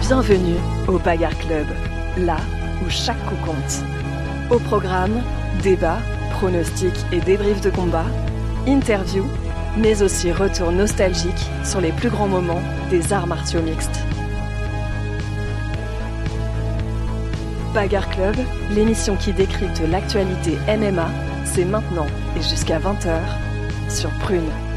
Bienvenue au Bagarre Club, là où chaque coup compte. Au programme, débats, pronostics et débriefs de combat, interviews, mais aussi retour nostalgique sur les plus grands moments des arts martiaux mixtes. Bagarre Club, l'émission qui décrypte l'actualité MMA, c'est maintenant et jusqu'à 20h sur Prune.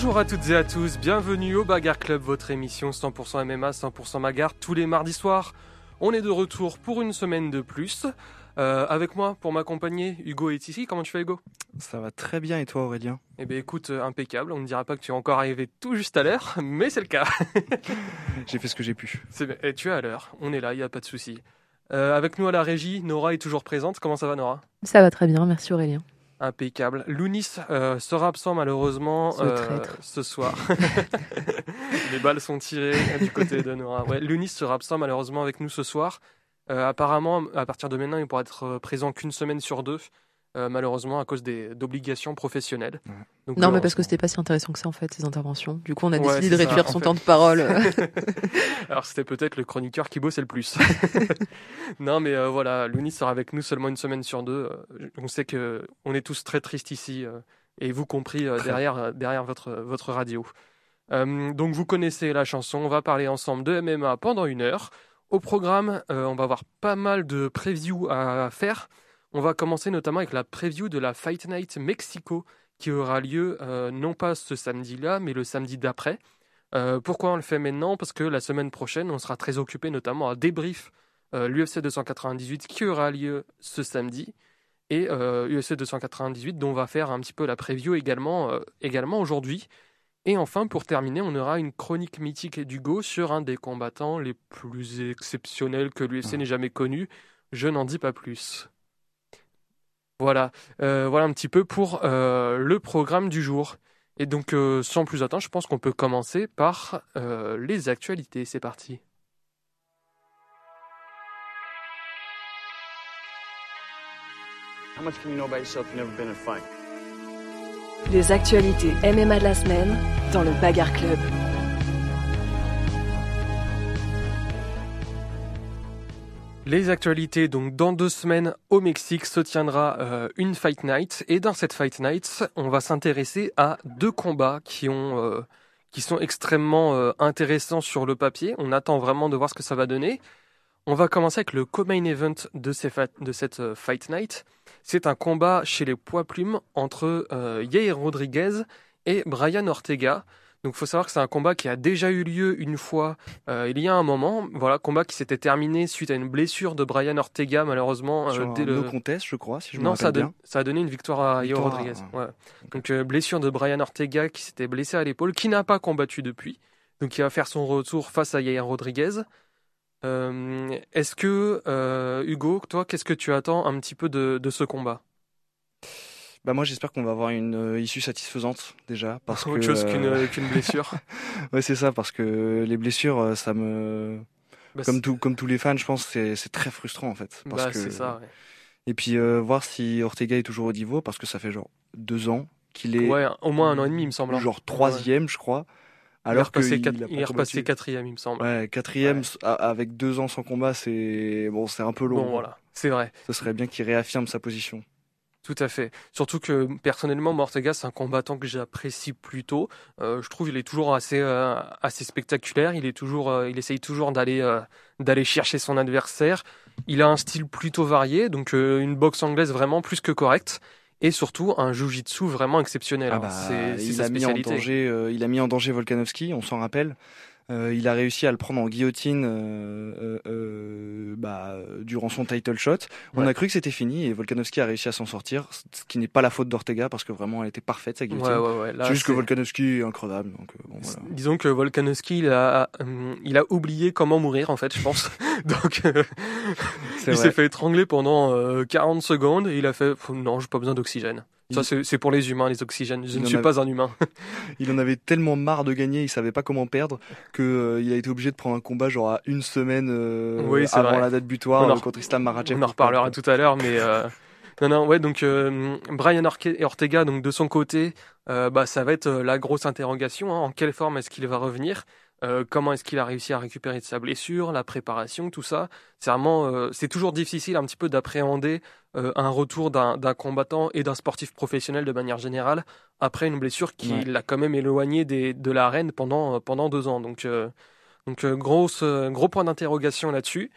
Bonjour à toutes et à tous, bienvenue au Bagarre Club, votre émission 100% MMA, 100% Bagarre, tous les mardis soirs. On est de retour pour une semaine de plus. Euh, avec moi, pour m'accompagner, Hugo est ici. Comment tu fais, Hugo? Ça va très bien, et toi, Aurélien? Eh bien, écoute, euh, impeccable. On ne dira pas que tu es encore arrivé tout juste à l'heure, mais c'est le cas. j'ai fait ce que j'ai pu. Et tu es à l'heure. On est là, il n'y a pas de souci. Euh, avec nous à la régie, Nora est toujours présente. Comment ça va, Nora? Ça va très bien, merci Aurélien. Impeccable. Lounis euh, sera absent malheureusement Ce euh, ce soir. Les balles sont tirées du côté de Nora. Ouais, Lounis sera absent malheureusement avec nous ce soir. Euh, apparemment, à partir de maintenant, il pourra être euh, présent qu'une semaine sur deux, euh, malheureusement à cause des d'obligations professionnelles. Ouais. Donc, Non, mais parce que c'était pas si intéressant que ça en fait, ces interventions. Du coup, on a Ouais, décidé de ça, réduire son fait. temps de parole. Alors c'était peut-être le chroniqueur qui bossait le plus. non mais euh, voilà, Lounis sera avec nous seulement une semaine sur deux. Euh, On sait que on est tous très tristes ici, euh, et vous compris euh, derrière, euh, derrière votre, votre radio. Euh, donc vous connaissez la chanson, on va parler ensemble de MMA pendant une heure. Au programme, euh, on va avoir pas mal de previews à faire. On va commencer notamment avec la preview de la Fight Night Mexico qui aura lieu euh, non pas ce samedi-là, mais le samedi d'après. Euh, pourquoi on le fait maintenant? Parce que la semaine prochaine, on sera très occupé notamment à débrief euh, l'UFC 298 qui aura lieu ce samedi et UFC 298 dont on va faire un petit peu la preview également, également aujourd'hui. Et enfin, pour terminer, on aura une chronique mythique d'Hugo sur un des combattants les plus exceptionnels que l'UFC n'ait jamais connu. Je n'en dis pas plus. Voilà, Euh, voilà un petit peu pour euh, le programme du jour. Et donc, euh, sans plus attendre, je pense qu'on peut commencer par euh, les actualités. C'est parti. How much can you know about yourself you've never been in a fight? Les actualités MMA de la semaine dans le Bagarre Club. Les actualités, donc dans deux semaines au Mexique se tiendra euh, une Fight Night et dans cette Fight Night, on va s'intéresser à deux combats qui euh, sont extrêmement euh, intéressants sur le papier. On attend vraiment de voir ce que ça va donner. On va commencer avec le co-main event de, cette Fight Night. C'est un combat chez les poids plumes entre Yair Rodriguez et Brian Ortega. Donc, il faut savoir que c'est un combat qui a déjà eu lieu une fois euh, il y a un moment. Voilà, combat qui s'était terminé suite à une blessure de Brian Ortega, malheureusement. euh, Sur dès un le... no contest, je crois, si je me Non, ça a, rappelle don- bien. ça a donné une victoire à Victoire, Rodriguez. ouais. Donc, euh, blessure de Brian Ortega qui s'était blessé à l'épaule, qui n'a pas combattu depuis. Donc, il va faire son retour face à Yair Rodriguez. Euh, Est-ce que, euh, Hugo, toi, qu'est-ce que tu attends un petit peu de, de ce combat? Bah moi j'espère qu'on va avoir une euh, issue satisfaisante déjà parce Autre que chose qu'une euh, qu'une blessure ouais c'est ça parce que les blessures euh, ça me Bah, comme tout comme tous les fans je pense c'est c'est très frustrant en fait parce bah, que c'est ça. ouais. et puis euh, voir si Ortega est toujours au niveau parce que ça fait genre deux ans qu'il est Ouais, au moins un an et demi, il me semble. hein. genre troisième je crois il est alors que repassé, il, est repassé quatrième, il me semble. ouais quatrième Ouais. avec deux ans sans combat c'est bon c'est un peu long Bon, voilà, c'est vrai. ce serait bien qu'il réaffirme sa position Tout à fait. Surtout que personnellement, Mortega, c'est un combattant que j'apprécie plutôt. Euh, je trouve il est toujours assez euh, assez spectaculaire. Il est toujours, euh, il essaye toujours d'aller d'aller chercher son adversaire. Il a un style plutôt varié, donc une boxe anglaise vraiment plus que correcte. Et surtout un jujitsu vraiment exceptionnel. Ah hein. bah, c'est c'est il sa a mis en danger, euh, il a mis en danger Volkanovski, on s'en rappelle. Euh, il a réussi à le prendre en guillotine euh, euh, euh, bah, durant son title shot. On Ouais. a cru que c'était fini et Volkanovski a réussi à s'en sortir, ce qui n'est pas la faute d'Ortega parce que vraiment elle était parfaite sa guillotine. Ouais, ouais, c'est juste que Volkanovski est incroyable. Donc, euh, bon, voilà. Disons que Volkanovski, il a, hum, il a oublié comment mourir, en fait, je pense. Donc, euh, il s'est fait étrangler pendant euh, 40 secondes et il a fait Non, j'ai pas besoin d'oxygène. Ça, c'est pour les humains, les oxygènes. Je Il ne suis avait- pas un humain. Il en avait tellement marre de gagner, il savait pas comment perdre, que euh, il a été obligé de prendre un combat genre à une semaine euh, Oui, avant vrai. la date butoir en euh, contre Islam Makhachev. On en reparlera tout à l'heure, mais euh, Non, non, ouais, donc euh, Brian Ortega, donc de son côté, euh, bah, ça va être la grosse interrogation. hein. En quelle forme est-ce qu'il va revenir? Euh, Comment est-ce qu'il a réussi à récupérer de sa blessure, la préparation, tout ça. C'est vraiment, euh, c'est toujours difficile un petit peu d'appréhender euh, un retour d'un d'un combattant et d'un sportif professionnel de manière générale après une blessure qui Ouais. l'a quand même éloigné des, de l'arène pendant euh, pendant deux ans. Donc euh, donc grosse, gros point d'interrogation là-dessus.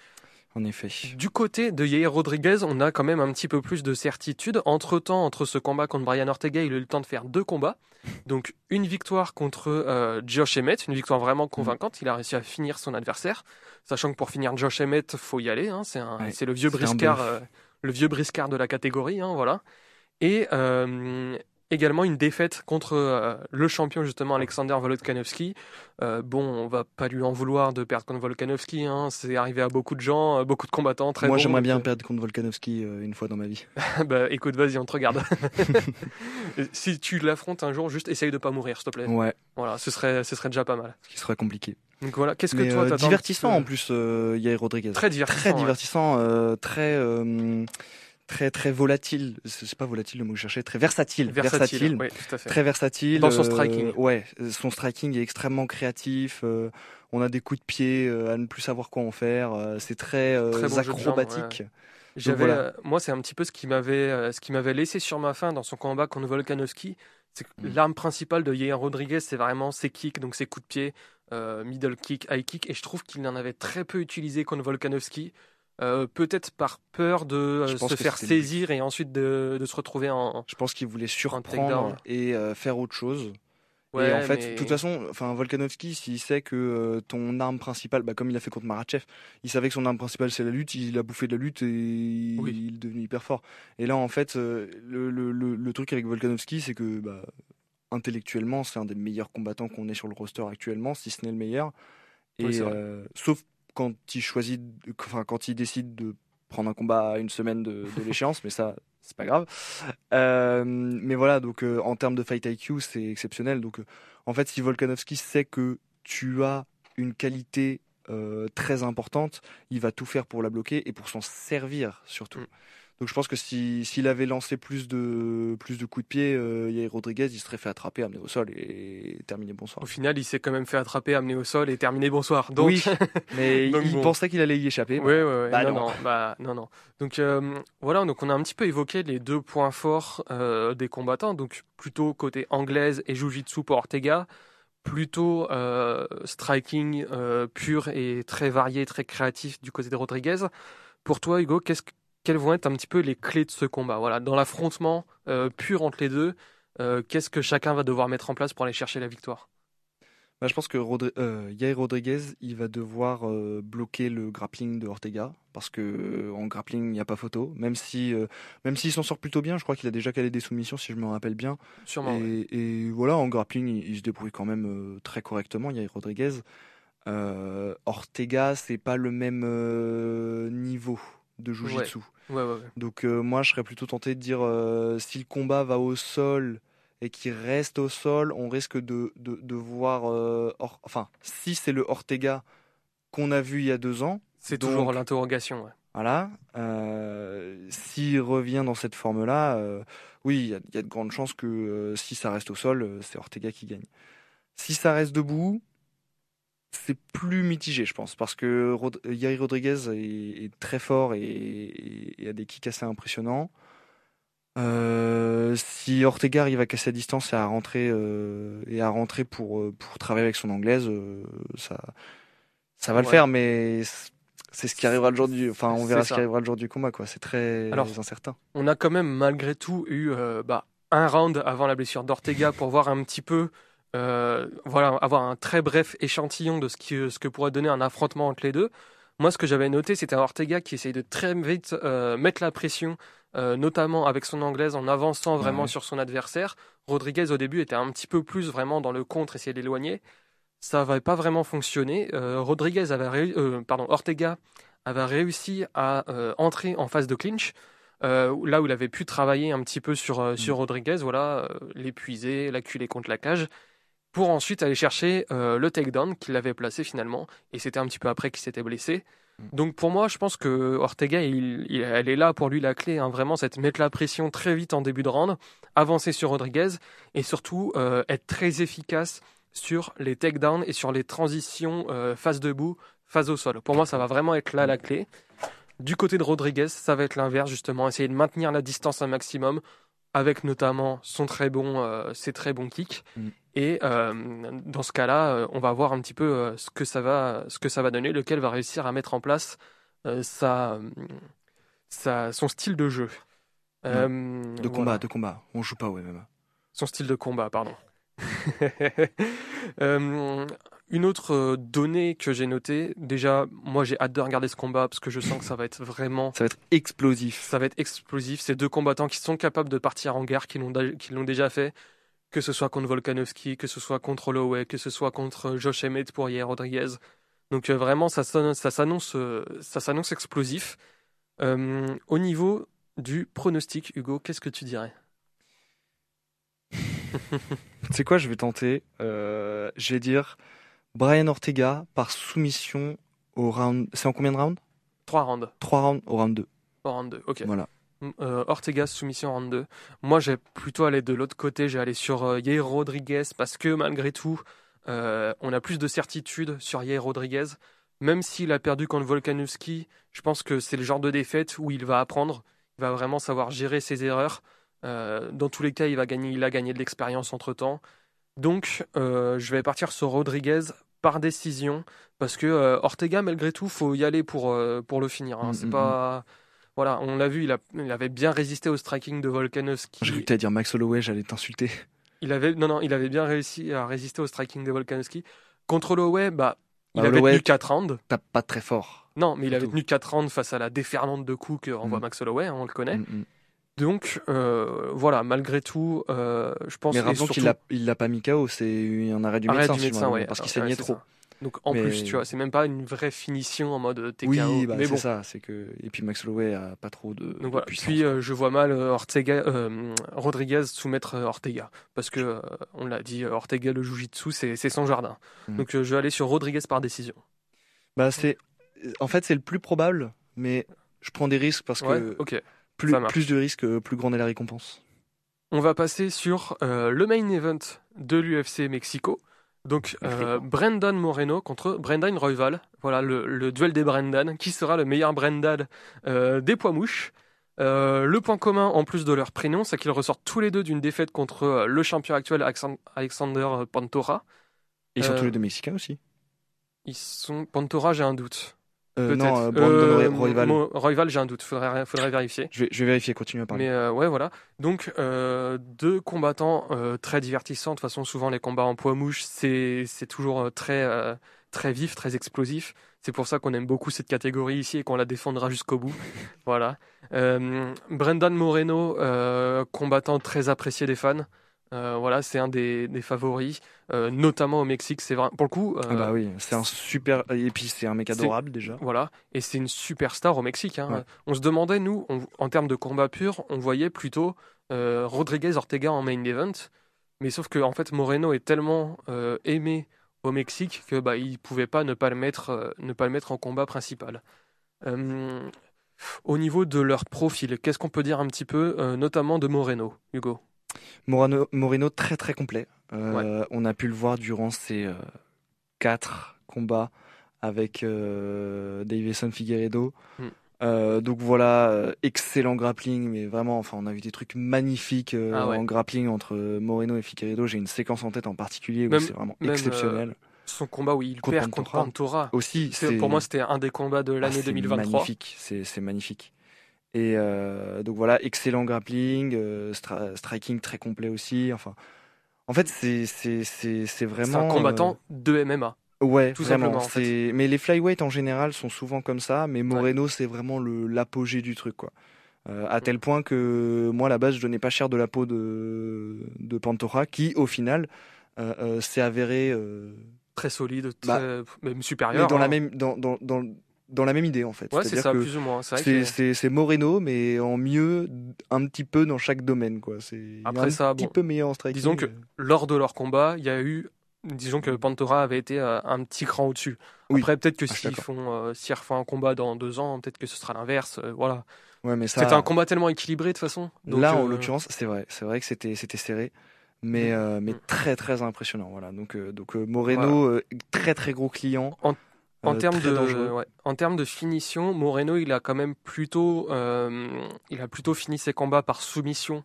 En effet. Du côté de Yair Rodriguez, on a quand même un petit peu plus de certitude. Entre-temps, entre ce combat contre Brian Ortega, il a eu le temps de faire deux combats. Donc une victoire contre euh, Josh Emmett, une victoire vraiment convaincante. Il a réussi à finir son adversaire, sachant que pour finir Josh Emmett, faut y aller. hein. C'est Ouais, le vieux briscard, euh, le vieux briscard de la catégorie, hein, voilà. Et euh, également une défaite contre euh, le champion justement Alexander Volkanovski. Euh, bon, on va pas lui en vouloir de perdre contre Volkanovski. Hein. C'est arrivé à beaucoup de gens, euh, beaucoup de combattants. Très Moi, j'aimerais bien euh, perdre contre Volkanovski euh, une fois dans ma vie. bah écoute, vas-y, on te regarde. si tu l'affrontes un jour, juste essaye de pas mourir, s'il te plaît. Ouais, Voilà, ce serait, ce serait déjà pas mal. ce qui serait compliqué. Donc voilà, qu'est-ce que Mais toi divertissant en plus, Yair Rodriguez. Très divertissant. très divertissant, très, très, très volatile. C'est pas volatile le mot que je cherchais, très versatile. Versatile, oui, tout à fait. Très versatile. Dans son euh, striking. ouais, son striking est extrêmement créatif. euh, on a des coups de pied euh, à ne plus savoir quoi en faire. euh, c'est très, euh, bon acrobatique. J'avais, voilà. euh, moi, c'est un petit peu ce qui m'avait, euh, ce qui m'avait laissé sur ma faim dans son combat contre Volkanovski. C'est que Mm. l'arme principale de Yair Rodriguez, c'est vraiment ses kicks, donc ses coups de pied, euh, middle kick, high kick, et je trouve qu'il en avait très peu utilisé contre Volkanovski. Euh, peut-être par peur de euh, se faire saisir et ensuite de, de se retrouver en. Je pense qu'il voulait surprendre et euh, faire autre chose. et en fait, mais- de toute façon, enfin, Volkanovski, s'il sait que ton arme principale, bah, comme il a fait contre Marachev, il savait que son arme principale c'est la lutte, il a bouffé de la lutte et il, Oui. il est devenu hyper fort. Et là, en fait, le, le, le, le truc avec Volkanovski, c'est que bah, intellectuellement, c'est un des meilleurs combattants qu'on ait sur le roster actuellement, si ce n'est le meilleur. Et Oui, euh, sauf quand il choisit, de- enfin, quand il décide de prendre un combat à une semaine de, de l'échéance, mais ça, c'est pas grave. Euh, mais voilà, donc euh, en termes de fight IQ, c'est exceptionnel. Donc, euh, en fait, si Volkanovski sait que tu as une qualité très importante, il va tout faire pour la bloquer et pour s'en servir surtout. Mm. Donc, je pense que si s'il avait lancé plus de plus de coups de pied, euh, Rodriguez, il se serait fait attraper, amener au sol et terminer bonsoir. Au final, il s'est quand même fait attraper, amener au sol et terminer bonsoir. Donc, oui, mais donc il bon. pensait qu'il allait y échapper. Ouais, ouais, ouais. Bah non, non. non, bah, non, non. Donc euh, voilà, donc on a un petit peu évoqué les deux points forts euh, des combattants. Donc plutôt côté anglaise et jiu-jitsu pour Ortega, plutôt euh, striking euh, pur et très varié, très créatif du côté de Rodriguez. Pour toi, Hugo, qu'est-ce que- quelles vont être un petit peu les clés de ce combat? Voilà, dans l'affrontement euh, pur entre les deux, euh, qu'est-ce que chacun va devoir mettre en place pour aller chercher la victoire? Bah, je pense que Rodri- euh, Yair Rodriguez, il va devoir euh, bloquer le grappling de Ortega parce que euh, en grappling, il n'y a pas photo. Même si, même s'il s'en sort plutôt bien, je crois qu'il a déjà calé des soumissions, si je me rappelle bien. Sûrement. ouais. Et, voilà, en grappling, il, il se débrouille quand même très correctement, Yair Rodriguez. Ortega, c'est pas le même niveau de jiu-jitsu. Ouais, ouais, ouais. Donc euh, moi, je serais plutôt tenté de dire euh, si le combat va au sol et qu'il reste au sol, on risque de, de, de voir... euh, Or- enfin, si c'est le Ortega qu'on a vu il y a deux ans, C'est toujours l'interrogation. ouais. voilà, euh, s'il revient dans cette forme-là, euh, oui, il y, a- il y a de grandes chances que euh, si ça reste au sol, c'est Ortega qui gagne. Si ça reste debout, c'est plus mitigé, je pense, parce que Rod- Yair Rodriguez est, est très fort et, a des kicks assez impressionnants. Euh, si Ortega arrive à casser la distance et à rentrer euh, et à rentrer pour euh, pour travailler avec son anglaise, euh, ça ça va le faire, mais c'est ce qui arrivera le jour du. Enfin, on verra ce qui arrivera le jour du combat, quoi. C'est très Alors, incertain. on a quand même malgré tout eu bah, un round avant la blessure d'Ortega pour voir un petit peu, euh, voilà, avoir un très bref échantillon de ce, qui, ce que pourrait donner un affrontement entre les deux. Moi, ce que j'avais noté, c'était un Ortega qui essaye de très vite euh, mettre la pression, euh, notamment avec son anglaise, en avançant vraiment Ouais. sur son adversaire. Rodriguez, au début, était un petit peu plus vraiment dans le contre, essayer d'éloigner. Ça n'avait pas vraiment fonctionné. Euh, Rodriguez avait euh, pardon, Ortega avait réussi à euh, entrer en phase de clinch. Euh, là où il avait pu travailler un petit peu sur, euh, sur Rodriguez, voilà, euh, l'épuiser, l'acculer contre la cage, pour ensuite aller chercher euh, le takedown qu'il avait placé finalement. Et c'était un petit peu après qu'il s'était blessé. Donc pour moi, je pense que Ortega, il, il- elle est là pour lui la clé, hein, vraiment, c'est mettre la pression très vite en début de round, avancer sur Rodriguez et surtout euh, être très efficace sur les takedowns et sur les transitions euh, face debout, face au sol. Pour moi, ça va vraiment être là la clé. Du côté de Rodriguez, ça va être l'inverse justement, essayer de maintenir la distance un maximum avec notamment son très bon, euh, ses très bons kicks. Mm. Et euh, dans ce cas-là, euh, on va voir un petit peu euh, ce que ça va, ce que ça va donner, lequel va réussir à mettre en place sa, sa- son style de jeu. Euh, De voilà. combat, de combat. On joue pas au MMA. Son style de combat, pardon. Euh, une autre donnée que j'ai notée, déjà, moi j'ai hâte de regarder ce combat parce que je sens que ça va être vraiment, Ça va être explosif. ça va être explosif. Ces deux combattants qui sont capables de partir en guerre, qui l'ont, da- qui l'ont déjà fait, que ce soit contre Volkanovski, que ce soit contre Holloway, que ce soit contre Josh Emmett pour Yair Rodriguez. Donc euh, vraiment, ça, sonne- ça s'annonce, euh, ça s'annonce explosif. Euh, au niveau du pronostic, Hugo, qu'est-ce que tu dirais? Tu sais quoi, je vais tenter? euh, je vais dire Brian Ortega par soumission au round. C'est en combien de rounds? Trois rounds. 3 rounds au round 2. Au round 2, ok. Voilà. Euh, Ortega soumission en round 2. Moi, j'ai plutôt allé de l'autre côté. J'ai allé sur euh, Yair Rodriguez parce que malgré tout, euh, on a plus de certitude sur Yair Rodriguez. Même s'il a perdu contre Volkanovski, je pense que c'est le genre de défaite où il va apprendre. Il va vraiment savoir gérer ses erreurs. Euh, dans tous les cas, il, va gagner, il a gagné de l'expérience entre temps. Donc, euh, je vais partir sur Rodriguez par décision parce que Ortega, malgré tout, faut y aller pour, pour le finir. hein. Mm, C'est mm, pas. Voilà, on l'a vu, il, a- il avait bien résisté au striking de Volkanovski. J'ai cru que t'allais dire Max Holloway, j'allais t'insulter. Il avait, non, non, il avait bien réussi à résister au striking de Volkanovski. Contre Holloway, bah, il Bah, avait Holloway- tenu 4 rounds. Tape pas très fort. Non, mais il avait tenu 4 rounds face à la déferlante de coups que renvoie Mm. Max Holloway, hein, on le connaît. Mm, mm. Donc, euh, voilà, malgré tout, euh, je pense Mais rappelons surtout- qu'il l'a il l'a pas mis KO, c'est un arrêt du Arrêt médecin, du médecin, ouais. parce qu'il saignait trop. ça. Donc en Mais- plus, tu vois, c'est même pas une vraie finition en mode TKO. Oui, bah, mais c'est bon. ça. C'est que et puis Max Holloway a pas trop de, de Donc voilà. puissance. Puis euh, je vois mal euh, Ortega, euh, Rodriguez soumettre euh, Ortega parce que euh, on l'a dit, euh, Ortega le jiu-jitsu c'est c'est son jardin. Mhm. Donc euh, je vais aller sur Rodriguez par décision. Bah c'est, en fait c'est le plus probable, mais je prends des risques parce Ouais, que plus plus de risques, euh, plus grande est la récompense. On va passer sur euh, le main event de l'UFC Mexico. Donc euh. Brendan Moreno contre Brendan Royval. Voilà le, le duel des Brendan. Qui sera le meilleur Brendan euh, des poids mouches? Euh, Le point commun en plus de leur prénom, c'est qu'ils ressortent tous les deux d'une défaite contre euh, le champion actuel Alexan- Alexander Pantora. Et ils sont Euh, tous les deux mexicains aussi. Ils sont Pantora, j'ai un doute. Euh, Peut-être. non, euh, Brandon Euh, Royval. Royval, j'ai un doute. Faudrait, faudrait vérifier. Je vais, je vais vérifier, continue à parler. Mais euh, ouais, voilà. Donc, euh, deux combattants très divertissants. De toute façon, souvent, les combats en poids mouche, c'est toujours très, très vif, très explosif. C'est pour ça qu'on aime beaucoup cette catégorie ici et qu'on la défendra jusqu'au bout. voilà. Brendan Moreno, combattant très apprécié des fans. Euh, voilà, c'est un des, des favoris, euh, notamment au Mexique. C'est vrai. Pour le coup, euh, Ah bah oui, c'est un super. Et puis c'est un mec adorable déjà. voilà, et c'est une superstar au Mexique. hein. Ouais. On se demandait, nous, on- en termes de combat pur, on voyait plutôt Rodriguez Ortega en main event, mais sauf que en fait Moreno est tellement aimé au Mexique que bah il pouvait pas ne pas le mettre, ne pas le mettre en combat principal. Au niveau de leur profil, qu'est-ce qu'on peut dire un petit peu, notamment de Moreno, Hugo? Morano, Moreno très très complet. Euh, On a pu le voir durant ses euh, quatre combats avec euh, Davison Figueredo. Mm. Euh, donc voilà, euh, excellent grappling, mais vraiment, enfin, on a vu des trucs magnifiques euh, Ah ouais. en grappling entre Moreno et Figueredo. J'ai une séquence en tête en particulier où c'est vraiment même, euh, exceptionnel. Son combat où il Contre perd contre. Pantora. Aussi, Pour moi, c'était un des combats de Ah, l'année c'est 2023. Magnifique, c'est magnifique. Et euh, donc voilà, excellent grappling, euh, stra- striking très complet aussi. Enfin, en fait, c'est vraiment C'est un combattant de MMA. euh, ouais, tout vraiment. simplement, en fait. c'est- Mais les flyweight en général sont souvent comme ça. Mais Moreno, c'est vraiment l'apogée du truc, quoi. Euh, à Mm. tel point que moi, à la base, je donnais pas cher de la peau de de Pantoja, qui au final euh, euh, s'est avéré euh, très solide, Bah, même mais supérieur. la hein. même dans, dans, dans, dans la même idée en fait. Ouais, c'est ça, que plus ou moins. C'est que- Moreno, mais en mieux, un petit peu dans chaque domaine. Quoi. C'est un ça, petit bon, peu meilleur en striking. disons que- lors de leur combat, il y a eu disons que Pantora avait été euh, un petit cran au-dessus. Oui. Après, peut-être que Ah, s'ils font, euh, s'ils refont un combat dans deux ans, peut-être que ce sera l'inverse. euh, voilà. Ouais, mais ça. C'était un combat tellement équilibré de toute façon. Donc, là, en euh, l'occurrence, c'est vrai. C'est vrai que c'était c'était serré, mais euh, mais Mm. très très impressionnant. Voilà. Donc euh, donc euh, Moreno, euh, très très gros client. En- En euh, termes très de, dangereux. ouais, en termes de finition, Moreno, il a quand même plutôt, euh, il a plutôt fini ses combats par soumission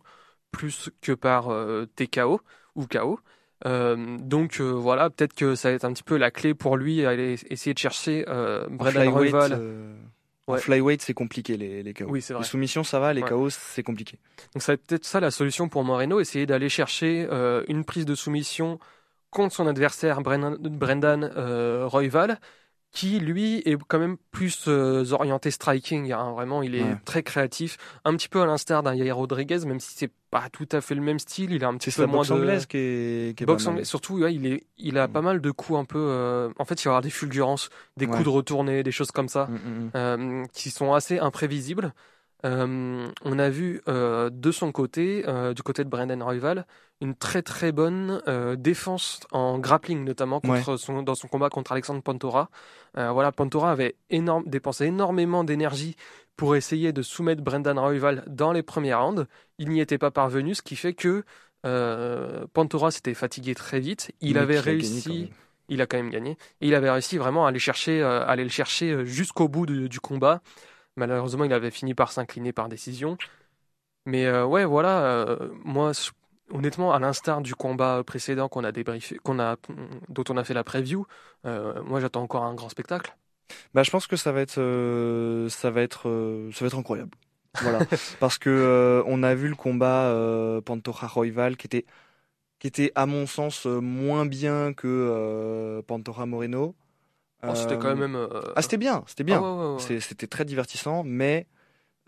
plus que par euh, TKO ou KO. Euh, donc euh, voilà, peut-être que ça va être un petit peu la clé pour lui à aller essayer de chercher euh, En Brendan flyweight, Royval. euh, Ouais. flyweight, c'est compliqué les les KO. Oui, c'est vrai. Les soumissions, ça va. Les Ouais. KO, c'est compliqué. Donc ça va être peut-être ça la solution pour Moreno, essayer d'aller chercher euh, une prise de soumission contre son adversaire Brendan, Brendan euh, Royval, qui lui est quand même plus euh, orienté striking. hein. Vraiment, il est Ouais. très créatif, un petit peu à l'instar d'un Yair Rodriguez, même si c'est pas tout à fait le même style. Il a un petit peu moins boxe de anglaise qui est qui est boxe pas mal. anglaise. Surtout, ouais, il est, il a Mm. pas mal de coups un peu. euh, En fait, il va y avoir des fulgurances, des Ouais. coups de retournée, des choses comme ça mm, mm. euh, qui sont assez imprévisibles. Euh, on a vu euh, de son côté, euh, du côté de Brendan Royval, une très très bonne défense en grappling, notamment contre son, dans son combat contre Alexandre Pantora. Voilà, Pantora avait énorme, dépensé énormément d'énergie pour essayer de soumettre Brendan Royval dans les premiers rounds. Il n'y était pas parvenu, ce qui fait que Pantora s'était fatigué très vite. Il Mais avait réussi il a quand même gagné. Et il avait réussi vraiment à aller chercher, euh, à aller le chercher jusqu'au bout du combat. Malheureusement, il avait fini par s'incliner par décision. Mais euh, ouais, voilà, euh, moi, honnêtement, à l'instar du combat précédent qu'on a débriefé, qu'on a, dont on a fait la preview, euh, moi, j'attends encore un grand spectacle. Bah, je pense que ça va être, ça va être, ça va être incroyable. Voilà, parce que on a vu le combat Pantoja Royval qui était, qui était à mon sens moins bien que Pantoja Moreno. Oh, c'était Euh, quand même. euh, Ah, c'était bien, c'était bien. ah ouais, ouais, C'était très divertissant, mais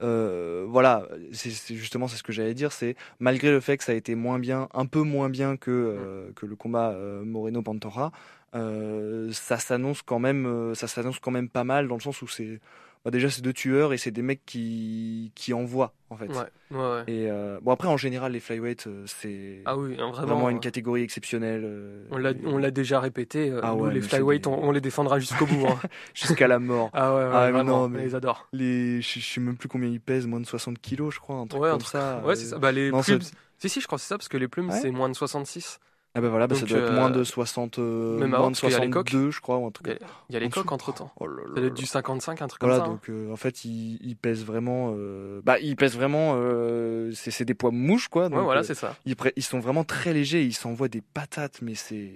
euh, voilà, c'est justement c'est ce que j'allais dire, c'est malgré le fait que ça a été moins bien, un peu moins bien que euh, que le combat euh, Moreno Pantora, euh, ça s'annonce quand même, euh, ça s'annonce quand même pas mal dans le sens où c'est bah, déjà c'est deux tueurs et c'est des mecs qui qui envoient en fait. Ouais, ouais, ouais. Et euh, bon après en général les flyweight euh, c'est Ah oui, vraiment, vraiment. une catégorie exceptionnelle. euh, on l'a, on l'a déjà répété. Ah nous, les flyweight, des- on, on les défendra jusqu'au bout. hein. jusqu'à la mort. Ah ouais, ouais, Ah, mais non, on mais- les adore. Les, je, je sais même plus combien ils pèsent, moins de 60 kilos, je crois, un truc Ouais, un comme truc- ça. Ouais, c'est ça. Bah, les non, plumes. Si, si, je crois que c'est ça, parce que les plumes, c'est moins de 66. Ah bah voilà, bah ça doit être euh, moins de 60, euh, même moins de parce qu'il y a les coques. 62, je crois, ou un truc. Il y a, il y a les En dessous. coques entre temps. Oh là là Ça doit là être du 55, un truc Voilà, comme ça. hein. donc euh, en fait, ils, ils pèsent vraiment. euh, Bah, ils pèsent vraiment. euh, C'est c'est des poids mouches, quoi. Donc, Ouais, voilà, euh, c'est ça. ils, pré- ils sont vraiment très légers. Ils s'envoient des patates, mais c'est.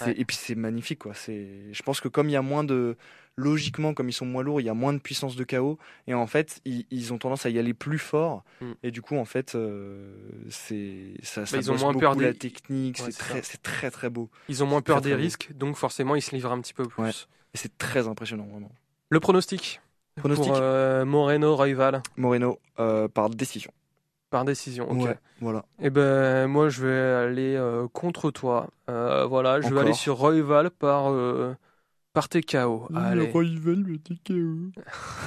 Ouais. Et puis c'est magnifique, quoi. C'est. Je pense que comme il y a moins de. Logiquement, comme ils sont moins lourds, il y a moins de puissance de KO. Et en fait, ils, ils ont tendance à y aller plus fort. Mm. Et du coup, en fait, euh, c'est. Ça, ça ils ont moins peur la des- technique. Ouais, c'est très, c'est très, très beau. Ils ont moins peur très, des très risques, donc forcément, ils se livrent un petit peu plus. Ouais. Et c'est très impressionnant, vraiment. Le pronostic Pronostic pour euh, Moreno Royval Moreno, euh, par décision. Par décision. Ok. Ouais, voilà. Et ben moi, je vais aller euh, contre toi. Euh, voilà, je vais aller sur Royval par euh, par TKO. Allez, rival, le TKO.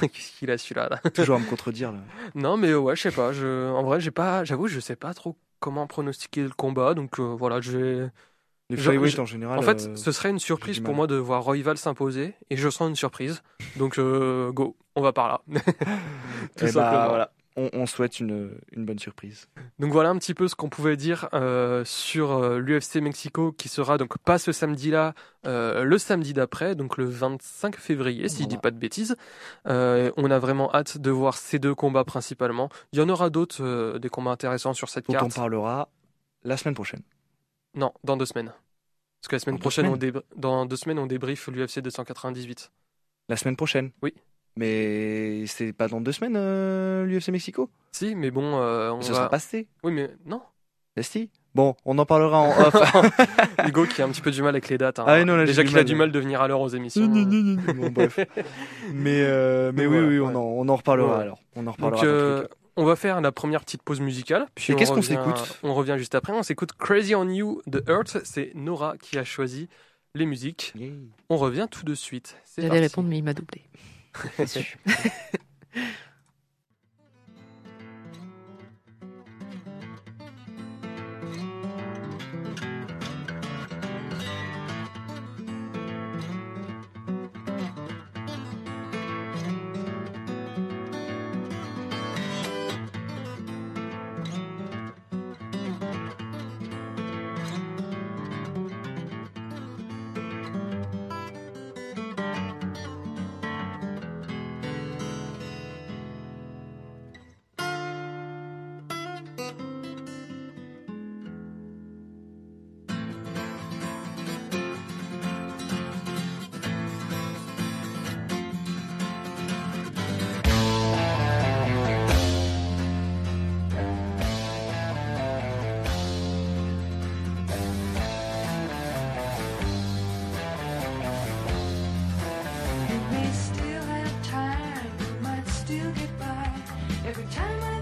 qu'est-ce qu'il a celui-là là? Toujours à me contredire, là. Non, mais ouais, je sais pas. Je... En vrai, j'ai pas. J'avoue, je sais pas trop comment pronostiquer le combat. Donc voilà, je vais. Les flyweight en général. En fait, ce serait une surprise pour moi de voir Royval s'imposer et je sens une surprise. Donc go, on va par là. Tout eh bah, simplement. voilà. On, on souhaite une, une bonne surprise. Donc voilà un petit peu ce qu'on pouvait dire euh, sur l'UFC Mexico qui sera donc pas ce samedi-là, euh, le samedi d'après, donc le 25 février, si je dis Voilà. pas de bêtises. Euh, on a vraiment hâte de voir ces deux combats principalement. Il y en aura d'autres, euh, des combats intéressants sur cette Dont on carte. parlera la semaine prochaine. Non, dans deux semaines. Parce que la semaine Dans prochaine, on dans deux semaines, on débrief l'UFC 298. La semaine prochaine Oui. Mais c'est pas dans deux semaines, euh, l'UFC Mexico? Si, mais bon, euh, on Ce va. sera passé. Oui, mais non. Esti Bon, on en parlera en off. Hugo qui a un petit peu du mal avec les dates. hein. Ah oui, non, là, Déjà qu'il a du mal de venir à l'heure aux émissions. bon, bref. Mais, euh, mais Donc oui, voilà, oui, ouais. on, en, on en reparlera Ouais. alors. On en reparlera. Donc, euh, on va faire la première petite pause musicale. Puis qu'est-ce qu'on s'écoute? On revient juste après. On s'écoute Crazy on You de Earth. C'est Nora qui a choisi les musiques. On revient tout de suite. J'allais répondre, mais il m'a doublé. Déçu. Time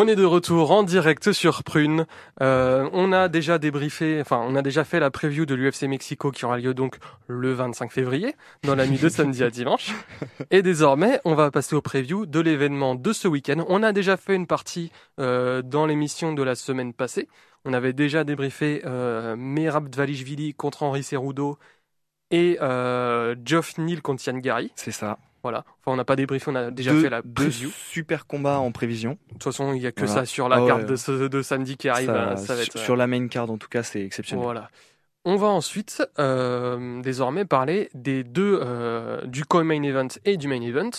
On est de retour en direct sur Prune. Euh, on a déjà débriefé, enfin, on a déjà fait la preview de l'UFC Mexico qui aura lieu donc le 25 février, dans la nuit de samedi à dimanche. Et désormais, on va passer au preview de l'événement de ce week-end. On a déjà fait une partie euh, dans l'émission de la semaine passée. On avait déjà débriefé euh, Merab Dvalishvili contre Henri Cerudo et euh, Geoff Neal contre Yann Gary. C'est ça. Voilà. Enfin, on n'a pas débriefé, on a déjà deux, fait la deux preview. super combats en prévision. De toute façon, il n'y a que Voilà. ça sur la ouais. carte de, ce- de samedi qui arrive. Ça- ça va être, sur la main card, en tout cas, c'est exceptionnel. Voilà. On va ensuite euh, désormais parler des deux euh, du co-main event et du main event.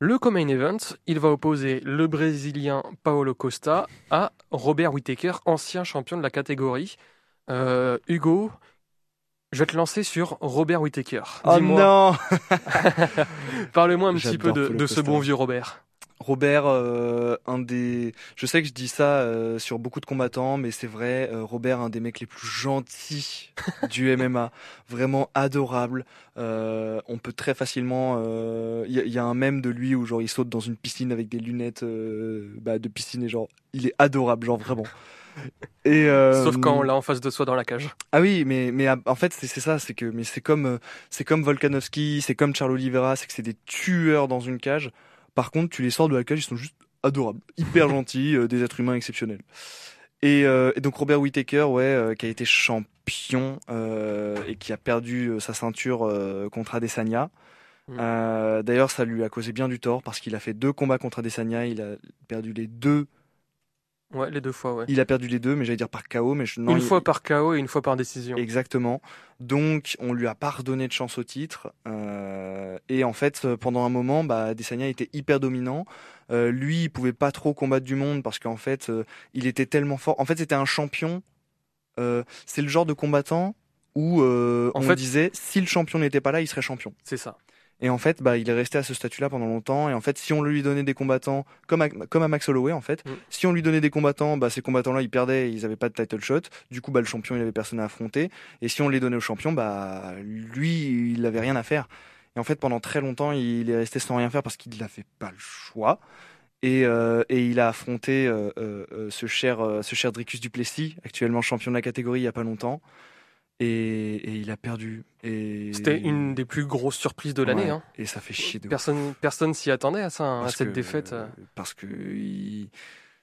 Le co-main event, il va opposer le Brésilien Paolo Costa à Robert Whittaker, ancien champion de la catégorie. Euh, Hugo, je vais te lancer sur Robert Whittaker. Oh Dis-moi, non parle-moi un petit peu de, ce bon vieux Robert. Robert, euh, un des. Je sais que je dis ça euh, sur beaucoup de combattants, mais c'est vrai. euh, Robert, un des mecs les plus gentils du MMA, vraiment adorable. Euh, on peut très facilement. euh, Il y, a- il y a un mème de lui où genre il saute dans une piscine avec des lunettes euh, bah, de piscine et genre il est adorable, genre vraiment. Et euh, Sauf quand on l'a en face de soi dans la cage. Ah oui, mais mais ah, en fait c'est ça, c'est que mais c'est comme euh, c'est comme Volkanovski, c'est comme Charles Oliveira, c'est que c'est des tueurs dans une cage. Par contre, tu les sors de la cage, ils sont juste adorables, hyper gentils, euh, des êtres humains exceptionnels. Et, euh, et donc Robert Whittaker, ouais, euh, qui a été champion euh, et qui a perdu euh, sa ceinture euh, contre Adesanya. Mm. Euh, D'ailleurs, ça lui a causé bien du tort parce qu'il a fait deux combats contre Adesanya, il a perdu les deux. Ouais, les deux fois, ouais. Il a perdu les deux, mais j'allais dire par KO, mais je, non, une il- fois par KO et une fois par décision. Exactement. Donc, on lui a pas redonné de chance au titre. Euh, et en fait, euh, pendant un moment, bah, Adesanya était hyper dominant. Euh, lui, il pouvait pas trop combattre du monde parce qu'en fait, euh, il était tellement fort. En fait, c'était un champion. Euh, c'est le genre de combattant où euh, on fait- disait si le champion n'était pas là, il serait champion. C'est ça. Et en fait, bah, il est resté à ce statut-là pendant longtemps. Et en fait, si on lui donnait des combattants, comme à, comme à Max Holloway, en fait, Mm. si on lui donnait des combattants, bah, ces combattants-là, ils perdaient, ils avaient pas de title shot. Du coup, bah, le champion, il avait personne à affronter. Et si on les donnait au champion, bah, lui, il avait rien à faire. Et en fait, pendant très longtemps, il est resté sans rien faire parce qu'il n'avait pas le choix. Et, euh, et il a affronté euh, euh, ce cher, ce cher Dricus Duplessis, actuellement champion de la catégorie il y a pas longtemps. Et, et il a perdu. Et C'était une des plus grosses surprises de l'année. Ouais. hein. Et ça fait chier de ouf. Personne, personne s'y attendait à ça, hein, à cette que- défaite. euh. Parce que il-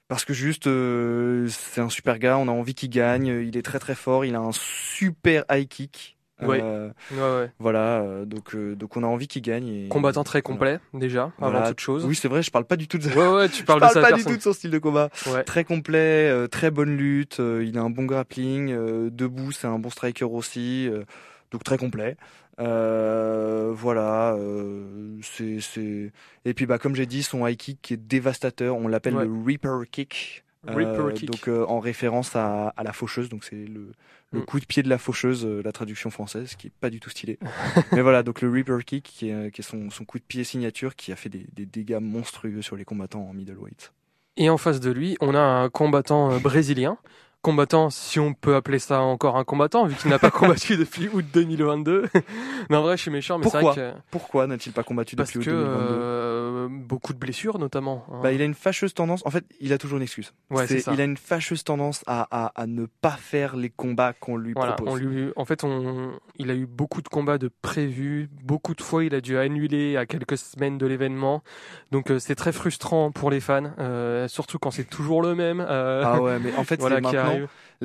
parce que juste euh, c'est un super gars, on a envie qu'il gagne, il est très très fort, il a un super high kick. Ouais. Euh, Ouais, ouais. voilà, euh, donc euh, donc on a envie qu'il gagne. Et... Combattant très complet, déjà, Voilà. avant toute chose. Oui, c'est vrai, je parle pas du tout de ça. Ouais, ouais, tu parles je de parle ça pas du tout de son style de combat. Ouais. Très complet, euh, très bonne lutte, euh, il a un bon grappling, euh, debout c'est un bon striker aussi, euh, donc très complet. Euh, voilà, euh, c'est et puis bah comme j'ai dit son high kick qui est dévastateur, on l'appelle Ouais. le Reaper kick. Euh. Donc euh, en référence à, à la faucheuse, donc c'est le, le Mm. coup de pied de la faucheuse, euh, la traduction française, qui est pas du tout stylé. Mais voilà, donc le Reaper kick qui est, qui est son, son coup de pied signature, qui a fait des, des dégâts monstrueux sur les combattants en middleweight. Et en face de lui, on a un combattant euh, brésilien. Combattant, si on peut appeler ça encore un combattant, vu qu'il n'a pas combattu depuis août 2022. non, en vrai, je suis méchant, mais c'est vrai que. Pourquoi n'a-t-il pas combattu Parce depuis que août 2022 euh, beaucoup de blessures, notamment. hein. Bah, il a une fâcheuse tendance. En fait, il a toujours une excuse. Ouais, c'est ça. Il a une fâcheuse tendance à, à, à ne pas faire les combats qu'on lui Voilà, propose. on lui, en fait, on, il a eu beaucoup de combats de prévus. Beaucoup de fois, il a dû annuler à quelques semaines de l'événement. Donc, euh, c'est très frustrant pour les fans, euh, surtout quand c'est toujours le même. euh, Ah ouais, mais en fait, voilà c'est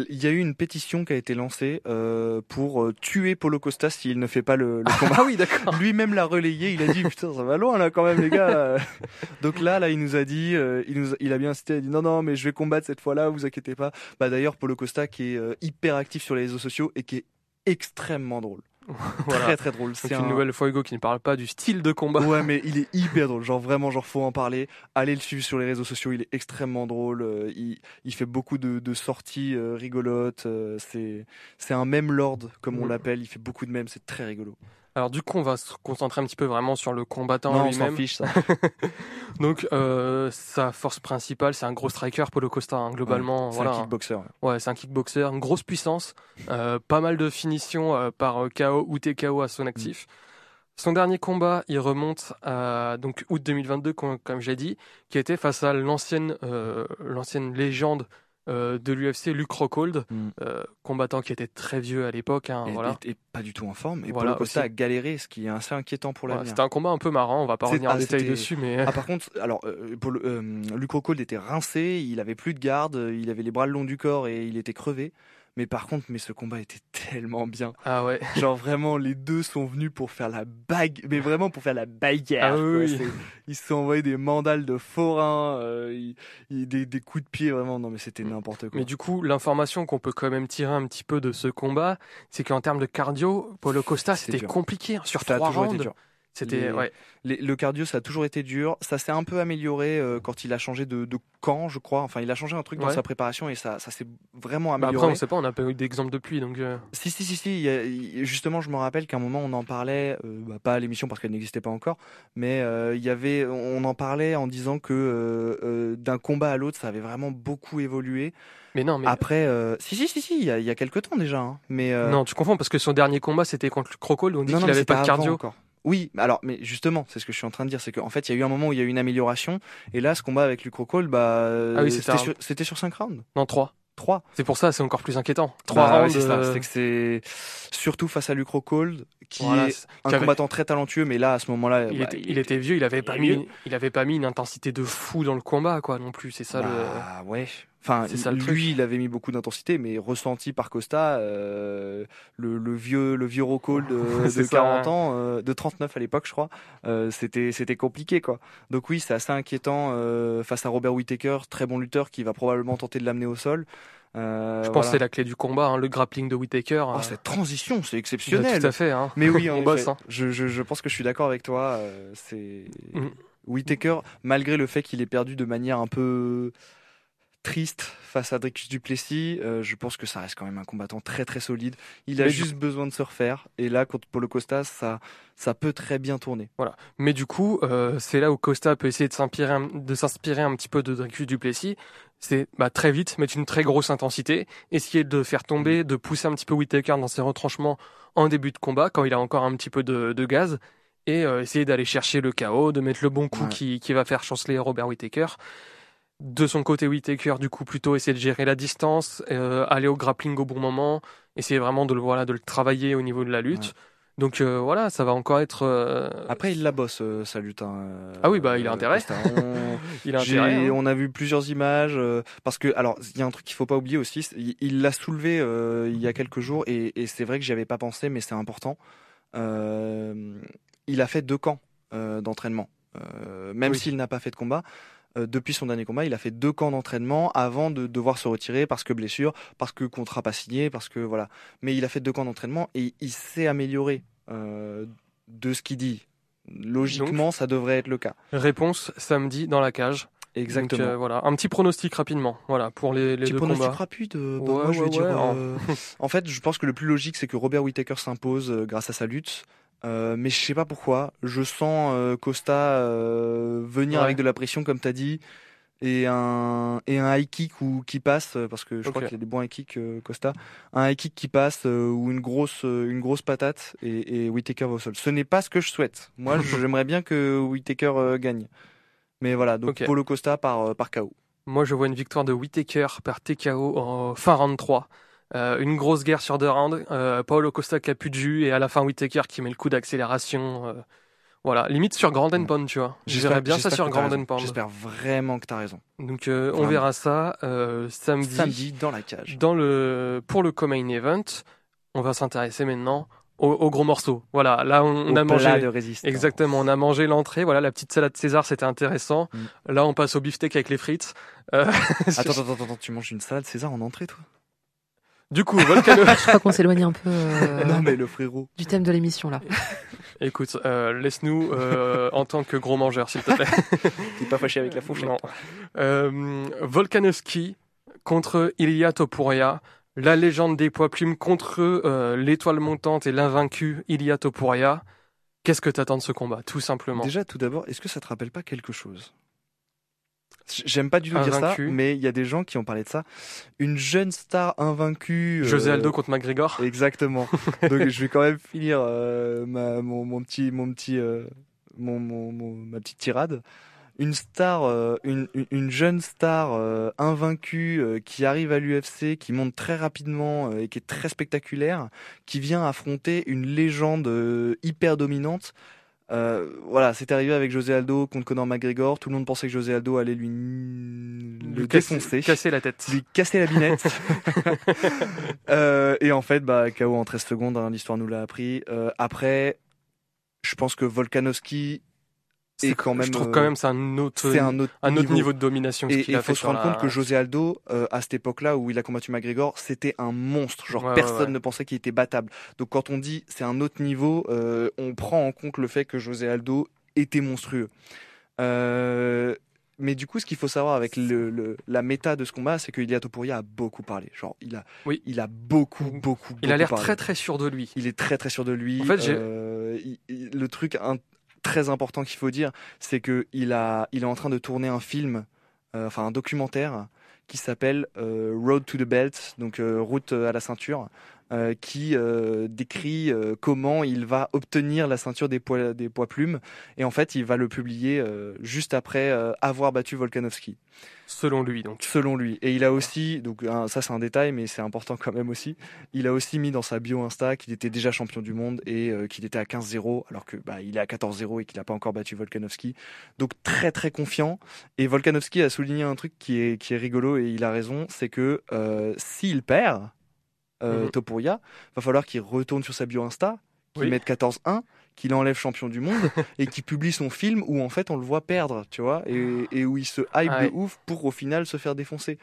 Il y a eu une pétition qui a été lancée euh, pour euh, tuer Polo Costa s'il ne fait pas le, le combat. Ah oui, d'accord. Lui-même l'a relayé, il a dit putain ça va loin là quand même les gars. Donc là là il nous a dit, euh, il nous, a- il a bien incité, il a dit non non mais je vais combattre cette fois-là, vous inquiétez pas. Bah d'ailleurs Polo Costa qui est hyper actif sur les réseaux sociaux et qui est extrêmement drôle, Voilà. très très drôle. C'est une un- nouvelle fois, Hugo qui ne parle pas du style de combat. Ouais mais il est hyper drôle, genre vraiment genre faut en parler. Allez le suivre sur les réseaux sociaux, il est extrêmement drôle. euh, il, il fait beaucoup de, de sorties euh, rigolotes. euh, c'est c'est un mème lord comme on Mm. l'appelle. Il fait beaucoup de mèmes, c'est très rigolo. Alors, du coup, on va se concentrer un petit peu vraiment sur le combattant lui-même. fiche ça. Donc, euh, sa force principale, c'est un gros striker, Polo Costa, hein, globalement. c'est voilà. un kickboxer. ouais. Ouais, c'est un kickboxer, une grosse puissance, euh, pas mal de finitions euh, par KO ou TKO à son actif. Son dernier combat, il remonte à donc août 2022, comme, comme j'ai dit, qui était face à l'ancienne l'ancienne légende euh, de l'UFC, Luke Rockhold, Mm. euh, combattant qui était très vieux à l'époque. hein, Et, voilà. et- et pas du tout en forme. Et Voilà, Paulo Costa a galéré, ce qui est assez inquiétant pour l'avenir. C'était un combat un peu marrant, on va pas revenir en ah, détail dessus, mais Ah, par contre, alors, euh, Luke Rockhold était rincé, il avait plus de garde, il avait les bras le long du corps et il était crevé. Mais par contre, mais ce combat était tellement bien. ah ouais. Genre vraiment, les deux sont venus pour faire la bague, mais vraiment pour faire la bagarre. Ah oui, Ils se sont envoyés des mandales de forains, euh, ils- ils- des, des coups de pied, vraiment. Non, mais c'était n'importe quoi. Mais du coup, l'information qu'on peut quand même tirer un petit peu de ce combat, c'est qu'en termes de cardio, Paulo Costa, c'était compliqué hein, sur ça trois rounds. C'était Les- ouais. Les- le cardio, ça a toujours été dur. Ça s'est un peu amélioré euh, quand il a changé de, de camp, je crois. Enfin, il a changé un truc dans sa préparation et ça, ça s'est vraiment Bah amélioré. après, on sait pas, on n'a pas eu d'exemple depuis, donc. euh, Si, si, si, si. y a- justement, je me rappelle qu'à un moment, on en parlait, euh, bah, pas à l'émission parce qu'elle n'existait pas encore, mais euh, il y avait, on en parlait en disant que d'un combat à l'autre, ça avait vraiment beaucoup évolué. Mais non, mais Après, si, si, si, si, il y a, il y a quelques temps déjà. hein. mais non, tu confonds parce que son dernier combat, c'était contre le Crocol, on dit qu'il avait pas de cardio. encore. Oui, alors, mais justement, c'est ce que je suis en train de dire, c'est qu'en fait, il y a eu un moment où il y a eu une amélioration, et là, ce combat avec Luke Rockhold, bah, Ah oui, c'était sur, c'était sur 5 rounds. Non, 3. 3. C'est pour ça, c'est encore plus inquiétant. 3 Bah, ouais, rounds. c'est ça. euh, C'est que c'est surtout face à Luke Rockhold, qui voilà, est un avait- combattant très talentueux, mais là, à ce moment-là, il, bah, était, il était vieux, il avait pas il mis, vieux. il avait pas mis une intensité de fou dans le combat, quoi, non plus. C'est ça le. Bah, ouais. Enfin, ça, lui, truc. il avait mis beaucoup d'intensité, mais ressenti par Costa, euh, le, le vieux, le vieux Rockhold de, de C'est ça, 40 ans, euh, de 39 à l'époque, je crois, euh, c'était, c'était compliqué, quoi. Donc oui, c'est assez inquiétant face à Robert Whittaker, très bon lutteur, qui va probablement tenter de l'amener au sol. Euh, Je pense voilà. que c'est la clé du combat, hein, le grappling de Whitaker. Oh, cette transition, c'est exceptionnel. Tout à fait. Hein. Mais oui, On bosse, hein. je, je, je pense que je suis d'accord avec toi. euh, c'est Mhm. Whittaker, malgré le fait qu'il ait perdu de manière un peu triste face à Dricus Duplessis, euh, je pense que ça reste quand même un combattant très très solide. Il a Mais juste besoin de se refaire. Et là, contre Paulo Costa, ça, ça peut très bien tourner. Mais du coup, euh, c'est là où Costa peut essayer de s'inspirer, un- de s'inspirer un petit peu de Dricus Duplessis. C'est bah, très vite mettre une très grosse intensité, essayer de faire tomber, de pousser un petit peu Whittaker dans ses retranchements en début de combat quand il a encore un petit peu de, de gaz et euh, essayer d'aller chercher le KO, de mettre le bon coup Ouais. qui, qui va faire chanceler Robert Whittaker. De son côté, Whittaker, du coup, plutôt essayer de gérer la distance, euh, aller au grappling au bon moment, essayer vraiment de le, voilà, de le travailler au niveau de la lutte. Ouais. Donc euh, voilà, ça va encore être. euh, Après, il la bosse, euh, sa lutte. hein, euh, Ah oui, bah, il a intérêt. On- il a intérêt. hein. On a vu plusieurs images euh, parce que alors il y a un truc qu'il faut pas oublier aussi. il- l'a soulevé euh, il y a quelques jours et, et c'est vrai que j'y avais pas pensé, mais c'est important. Euh, il a fait deux camps euh, d'entraînement, Euh, même Oui. s'il n'a pas fait de combat. Euh, depuis son dernier combat, il a fait deux camps d'entraînement avant de devoir se retirer parce que blessure, parce que contrat pas signé, parce que voilà. Mais il a fait deux camps d'entraînement et il s'est amélioré euh, de ce qu'il dit. Logiquement, ça devrait être le cas. Réponse samedi dans la cage. Exactement. Donc, euh, voilà, un petit pronostic rapidement. Voilà pour les, les Petit deux pronostic combats. rapide. euh, bah, Ouais, moi, je vais ouais, dire. hein. en fait, je pense que le plus logique, c'est que Robert Whittaker s'impose grâce à sa lutte. Euh, mais je sais pas pourquoi. Je sens euh, Costa euh, venir Ouais. avec de la pression, comme tu as dit, et un et un high kick ou qui passe, parce que je crois qu'il y a des bons high kicks Costa. Un high kick qui passe ou une grosse une grosse patate et, et Whittaker va au sol. Ce n'est pas ce que je souhaite. Moi, j'aimerais bien que Whittaker euh, gagne. Mais voilà, donc Ok. Polo Costa par par KO. Moi, je vois une victoire de Whittaker par TKO en fin round 3. Euh, une grosse guerre sur deux rounds. Euh, Paulo Costa qui a plus de jus et à la fin Whittaker qui met le coup d'accélération. euh, voilà, limite sur Grand and Pound, tu vois. Je J'espère- bien ça sur Grand raison. and Pound. J'espère vraiment que tu as raison. Donc euh, on verra ça samedi. Samedi dans la cage. Dans le pour le co-main event, on va s'intéresser maintenant au, au gros morceau. Voilà, là on, a mangé de résistance. Exactement, on a mangé l'entrée, voilà la petite salade César, c'était intéressant. Mm. Là, on passe au beefsteak avec les frites. Euh, attends, attends, attends, tu manges une salade César en entrée, toi? Du coup, Volcano. Je crois qu'on s'éloigne un peu euh, Non, mais le frérot. du thème de l'émission là. Écoute, euh, laisse-nous euh, en tant que gros mangeur, s'il te plaît. T'es pas fâché avec la fourchette. Non. Euh, Volkanovski contre Ilya Topuria, la légende des poids plumes contre euh, l'étoile montante et l'invaincu Ilya Topuria. Qu'est-ce que t'attends de ce combat, tout simplement? Déjà, tout d'abord, est-ce que ça te rappelle pas quelque chose? J'aime pas du tout dire ça, mais il y a des gens qui ont parlé de ça. Une jeune star invaincue. euh, José Aldo contre McGregor. Exactement. Donc je vais quand même finir euh, ma, mon, mon petit, mon petit, euh, mon, mon, mon- ma petite tirade. Une star, euh, une, une- une jeune star euh, invaincue euh, qui arrive à l'UFC, qui monte très rapidement euh, et qui est très spectaculaire, qui vient affronter une légende euh, hyper dominante. Euh, voilà, c'est arrivé avec José Aldo contre Conor McGregor. Tout le monde pensait que José Aldo allait lui le Lui défoncer Casser la tête. lui casser la binette. Euh, et en fait, bah, KO en 13 secondes, hein, l'histoire nous l'a appris. Euh, après, je pense que Volkanovski Est quand même. Je trouve euh, quand même c'est un autre, un autre un autre niveau. niveau de domination. Et il faut fait se rendre la- compte que José Aldo, euh, à cette époque-là où il a combattu McGregor, c'était un monstre. Genre Ouais, personne ouais. ne pensait qu'il était battable. Donc quand on dit c'est un autre niveau, euh, on prend en compte le fait que José Aldo était monstrueux. Euh, mais du coup, ce qu'il faut savoir avec le, le- la méta de ce combat, c'est que Ilia Topuria a beaucoup parlé. Genre, il a, Oui. il a beaucoup, beaucoup, Il a l'air très très sûr de lui. Il est très très sûr de lui. En fait, Euh, il- il- le truc très important qu'il faut dire, c'est que il a, il est en train de tourner un film, euh, enfin un documentaire qui s'appelle euh, Road to the Belt, donc euh, route à la ceinture, euh, qui euh, décrit euh, comment il va obtenir la ceinture des poids des poids plumes. Et en fait, il va le publier juste après avoir battu Volkanovski Selon lui, donc. selon lui. Et il a aussi, donc ça c'est un détail, mais c'est important quand même aussi, il a aussi mis dans sa bio Insta qu'il était déjà champion du monde et euh, qu'il était à 15-0, alors que bah, il est à 14-0 et qu'il n'a pas encore battu Volkanovski. Donc très très confiant. Et Volkanovski a souligné un truc qui est, qui est rigolo et il a raison, c'est que euh, s'il perd euh, Mhm. Topuria, va falloir qu'il retourne sur sa bio Insta, qu'il Oui. mette 14-1 qu'il enlève champion du monde et qu'il publie son film où en fait on le voit perdre, tu vois, et, et où il se hype Ouais. de ouf pour au final se faire défoncer.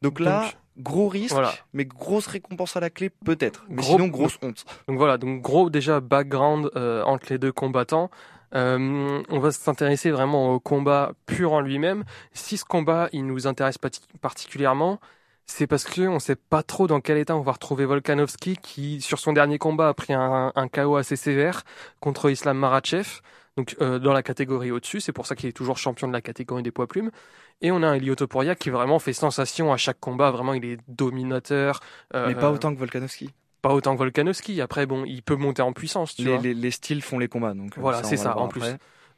Donc là, Donc, gros risque, voilà. mais grosse récompense à la clé peut-être. Mais Gros- sinon grosse honte. Donc voilà, donc gros déjà background euh, entre les deux combattants. Euh, on va s'intéresser vraiment au combat pur en lui-même. Si ce combat il nous intéresse particulièrement, c'est parce que on sait pas trop dans quel état on va retrouver Volkanovski qui sur son dernier combat a pris un, un KO assez sévère contre Islam Makhachev. Donc euh, dans la catégorie au-dessus, c'est pour ça qu'il est toujours champion de la catégorie des poids plumes. Et on a un Elio Topuria qui vraiment fait sensation à chaque combat. Vraiment, il est dominateur. euh, Mais pas autant que Volkanovski. pas autant que Volkanovski. Après, bon, il peut monter en puissance, tu Les, vois. les- les styles font les combats, donc Voilà, c'est ça, en plus.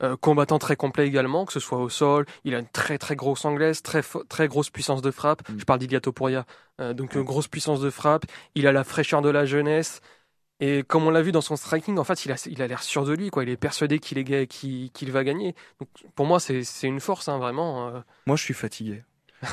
Euh, combattant très complet également, que ce soit au sol. Il a une très très grosse anglaise, très très grosse puissance de frappe. Mm. Je parle d'Ilia Topuria. Euh, donc grosse puissance de frappe. Il a la fraîcheur de la jeunesse. Et comme on l'a vu dans son striking, en fait, il a il a l'air sûr de lui, quoi. Il est persuadé qu'il est qu'il va gagner. Donc pour moi, c'est c'est une force, hein, vraiment. euh. Moi je suis fatigué.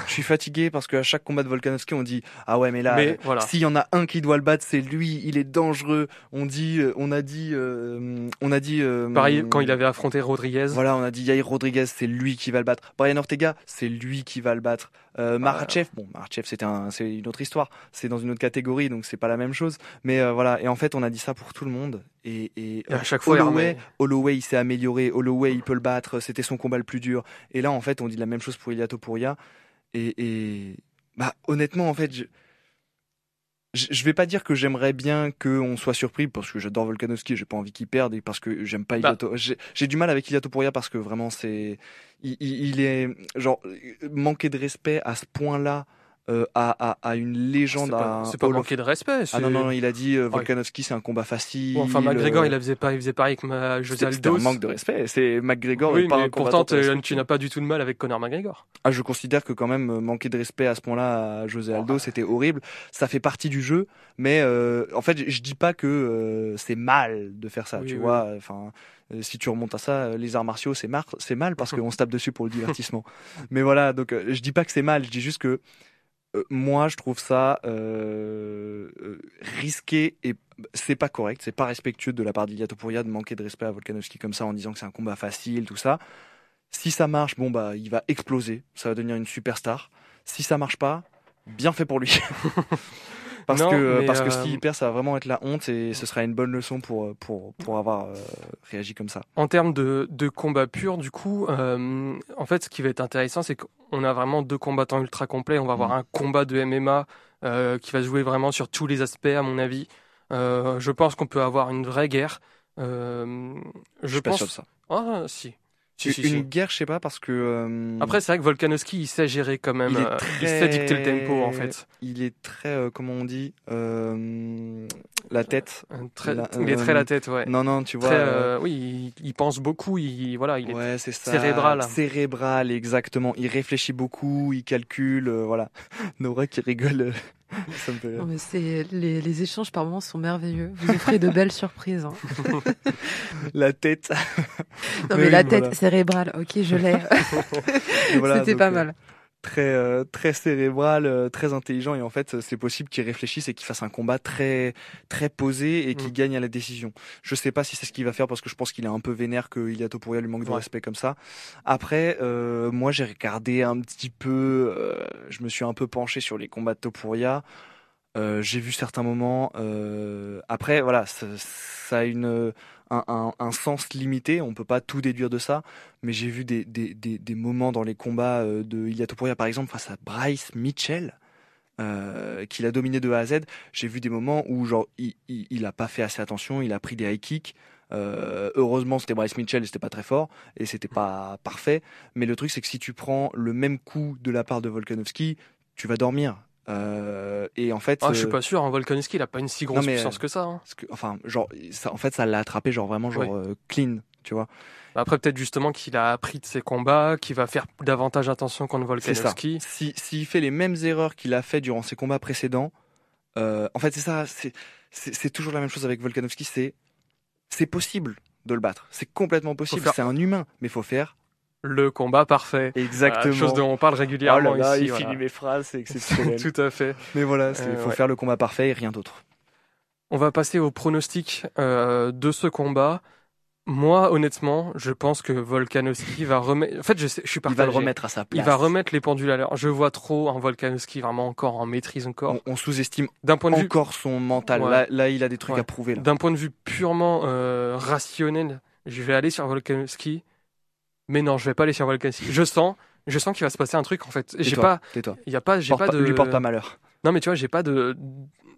Je suis fatigué parce qu'à chaque combat de Volkanovski on dit ah ouais mais là Mais euh, voilà. S'il y en a un qui doit le battre, c'est lui. Il est dangereux. On dit, euh, on a dit, euh, on a dit. euh, Pareil, quand il avait affronté Rodriguez. Voilà, on a dit Yair Rodriguez, c'est lui qui va le battre. Brian Ortega, c'est lui qui va le battre. Euh, Makhachev, bon, Makhachev, c'était un, c'est une autre histoire. C'est dans une autre catégorie, donc c'est pas la même chose. Mais euh, voilà, et en fait, on a dit ça pour tout le monde. Et, et, Et à chaque fois, il Holloway, Holloway, il s'est amélioré. Holloway, il peut le battre. C'était son combat le plus dur. Et là, en fait, on dit la même chose pour Ilia Topuria. Et, et bah, honnêtement, en fait, je, je vais pas dire que j'aimerais bien qu'on soit surpris parce que j'adore Volkanovski, j'ai pas envie qu'il perde et parce que j'aime pas Bah. Ilia To- J'ai du mal avec Ilia Topuria parce que vraiment c'est, il, il- il est genre manquer de respect à ce point-là euh, à, à, à une légende. C'est pas, c'est pas manquer de respect. Ah non c'est- non, non, il a dit euh, Volkanovski c'est un combat facile. Bon, enfin, McGregor, euh, il faisait pas, il faisait pareil avec ma José Aldo. un manque de respect. C'est McGregor Oui, mais pourtant, tu- n'as pas du tout de mal avec Conor McGregor. Ah, je considère que quand même euh, manquer de respect à ce point-là à José Aldo, c'était horrible. Ça fait partie du jeu, mais euh, en fait, je- dis pas que euh, c'est mal de faire ça. Oui, tu oui. vois, enfin, si tu remontes à ça, les arts martiaux, c'est mar- c'est mal parce qu'on se tape dessus pour le divertissement. mais voilà, donc je dis pas que c'est mal. Je dis juste que euh, moi, je trouve ça euh, euh, risqué et c'est pas correct, c'est pas respectueux de la part d'Ilia Topuria de manquer de respect à Volkanovski comme ça en disant que c'est un combat facile, tout ça. Si ça marche, bon bah il va exploser, ça va devenir une superstar. Si ça marche pas, bien fait pour lui. parce Non, que mais, parce que euh, s'il perd, ça va vraiment être la honte et ce sera une bonne leçon pour pour pour avoir euh, réagi comme ça. En termes de, de combat pur, du coup, euh, en fait, ce qui va être intéressant, c'est qu'on a vraiment deux combattants ultra complets. On va avoir Mm. un combat de MMA euh, qui va jouer vraiment sur tous les aspects, à mon avis. Euh, je pense qu'on peut avoir une vraie guerre. Euh, Je je suis pas pense. sûr de ça. Ah, si. Si, une si. guerre, je sais pas, parce que. euh, Après, c'est vrai que Volkanovski, il sait gérer quand même. il euh, très... il sait dicter le tempo, en fait. Il est très, euh, comment on dit, euh, la tête. Euh, Très, La- il est très euh, la tête, ouais. Non, non, tu vois. Très, euh, euh, oui, il, pense beaucoup. Il, voilà, il est. ça. cérébral. Cérébral, exactement. Il réfléchit beaucoup, il calcule, euh, voilà. Nora qui rigole, euh, ça me fait rire. Non, mais c'est les, les échanges par moments sont merveilleux. Vous offrez de belles surprises. hein. La tête. Non mais la tête voilà. cérébrale, ok, je l'ai. Voilà, C'était donc, pas euh, mal. Très, euh, très cérébral, euh, très intelligent, et en fait, c'est possible qu'il réfléchisse et qu'il fasse un combat très, très posé et qu'il Mm. gagne à la décision. Je sais pas si c'est ce qu'il va faire parce que je pense qu'il est un peu vénère que Ilia Topuria lui manque de Ouais. respect comme ça. Après, euh, moi, j'ai regardé un petit peu, euh, je me suis un peu penché sur les combats de Topuria. Euh, j'ai vu certains moments. euh, après, voilà, ça, ça a une un, sens limité. On peut pas tout déduire de ça, mais j'ai vu des, des, des, moments dans les combats euh, de Ilia Topuria, par exemple, face à Bryce Mitchell. Euh, qu'il a dominé de A à Z. J'ai vu des moments où genre il, il, il a pas fait assez attention, il a pris des high kicks. Euh, heureusement, c'était Bryce Mitchell c'était pas très fort et c'était pas parfait. Mais le truc, c'est que si tu prends le même coup de la part de Volkanovski, tu vas dormir. Euh, et en fait, Ah, je suis euh, pas sûr. Hein, Volkanovski, il a pas une si grosse mais, puissance que ça. hein. parce que, enfin, genre, ça, en fait, ça l'a attrapé, genre vraiment, genre euh, clean, tu vois. Après, peut-être justement qu'il a appris de ses combats, qu'il va faire davantage attention contre. Volkanovski. Si s'il fait les mêmes erreurs qu'il a fait durant ses combats précédents, euh, en fait, c'est ça. C'est toujours la même chose avec Volkanovski. C'est c'est possible de le battre. C'est complètement possible. faire- C'est un humain, mais faut faire Le combat parfait. exactement. Voilà, chose dont on parle Oh régulièrement là là, ici. il voilà. finit mes phrases, c'est exceptionnel. Tout à fait. mais voilà, il Euh, faut ouais. faire le combat parfait et rien d'autre. On va passer au pronostic euh, de ce combat. Moi, honnêtement, je pense que Volkanovski va remettre. En fait, je, sais, je suis Il va partagé. le remettre à sa place. Il va remettre les pendules à l'heure. Je vois trop un Volkanovski vraiment encore en maîtrise encore. On, on sous-estime D'un point de vue, encore son mental. Ouais. Là, là, il a des trucs Ouais. à prouver. Là. d'un point de vue purement euh, rationnel, je vais aller sur Volkanovski. Mais non, je vais pas aller sur Volkanovski. Je sens, je sens qu'il va se passer un truc en fait. J'ai pas, il y a pas, j'ai pas de. Lui porte pas malheur. Non, mais tu vois, j'ai pas de.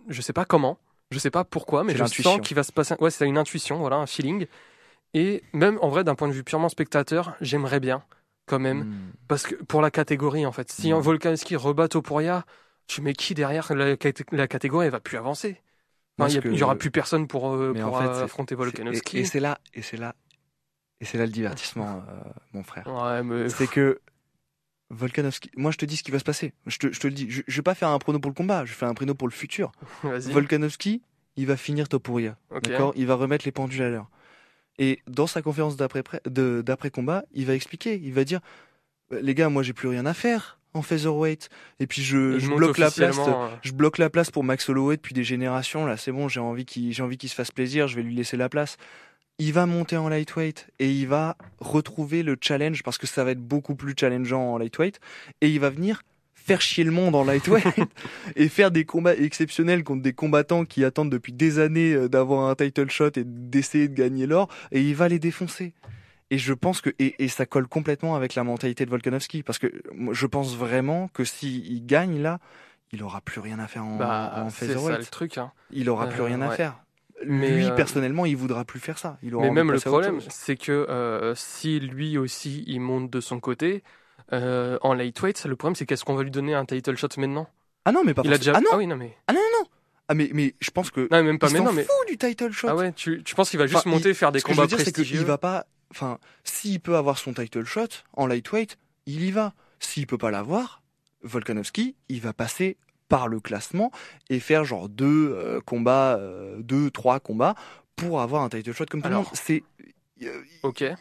Je sais pas comment, je sais pas pourquoi, mais je sens qu'il va se passer. Ouais, c'est une intuition, voilà, un feeling. Et même en vrai, d'un point de vue purement spectateur, j'aimerais bien, quand même, Hmm. parce que pour la catégorie, en fait, si Mm. un Volkanovski rebat Topuria, tu mets qui derrière la, la catégorie, elle va plus avancer. Enfin, il y a- que- il y aura plus personne pour, euh, pour en fait, affronter Volkanovski. Et, et c'est là, et c'est là, et c'est là le divertissement, euh, mon frère. Ouais, mais C'est que Volkanovski. Moi, je te dis ce qui va se passer. Je te, je te le dis. Je, je vais pas faire un prono pour le combat. Je fais un prono pour le futur. vas-y. Volkanovski, il va finir Topuria. Ok. D'accord? Il va remettre les pendules à l'heure. Et dans sa conférence d'après de- d'après combat, il va expliquer. Il va dire, Euh, les gars, moi, j'ai plus rien à faire en featherweight. Et puis je, bloque la place. euh, Je bloque la place pour Max Holloway depuis des générations. Là, c'est bon, j'ai envie qu'il j'ai envie qu'il se fasse plaisir. Je vais lui laisser la place. Il va monter en lightweight et il va retrouver le challenge parce que ça va être beaucoup plus challengeant en lightweight. Et il va venir faire chier le monde en lightweight et faire des combats exceptionnels contre des combattants qui attendent depuis des années euh, d'avoir un title shot et d'essayer de gagner l'or. Et il va les défoncer. Et je pense que et, et ça colle complètement avec la mentalité de Volkanovski parce que je pense vraiment que s'il gagne là, il aura plus rien à faire en, bah, en c'est ça featherweight. le truc. Hein. Il aura plus Euh, rien à faire. Mais, lui euh, personnellement, il voudra plus faire ça. Il aura Mais même le problème, c'est que euh, si lui aussi il monte de son côté euh, en lightweight, le problème c'est qu'est-ce qu'on va lui donner un title shot maintenant? Ah non, mais pas Il a déjà. Ah non, oui, non mais. ah mais mais je pense que Non, même pas. il Mais s'en non, mais. fout du title shot. Ah ouais, tu, tu penses qu'il va juste Enfin, monter faire des Ce que je combats veux dire, prestigieux qu'il va pas. Enfin, s'il peut avoir son title shot en lightweight, il y va. S'il peut pas l'avoir, Volkanovski, il va passer par le classement et faire genre deux euh, combats, euh, deux, trois combats pour avoir un title shot comme tout le monde. C'est, euh,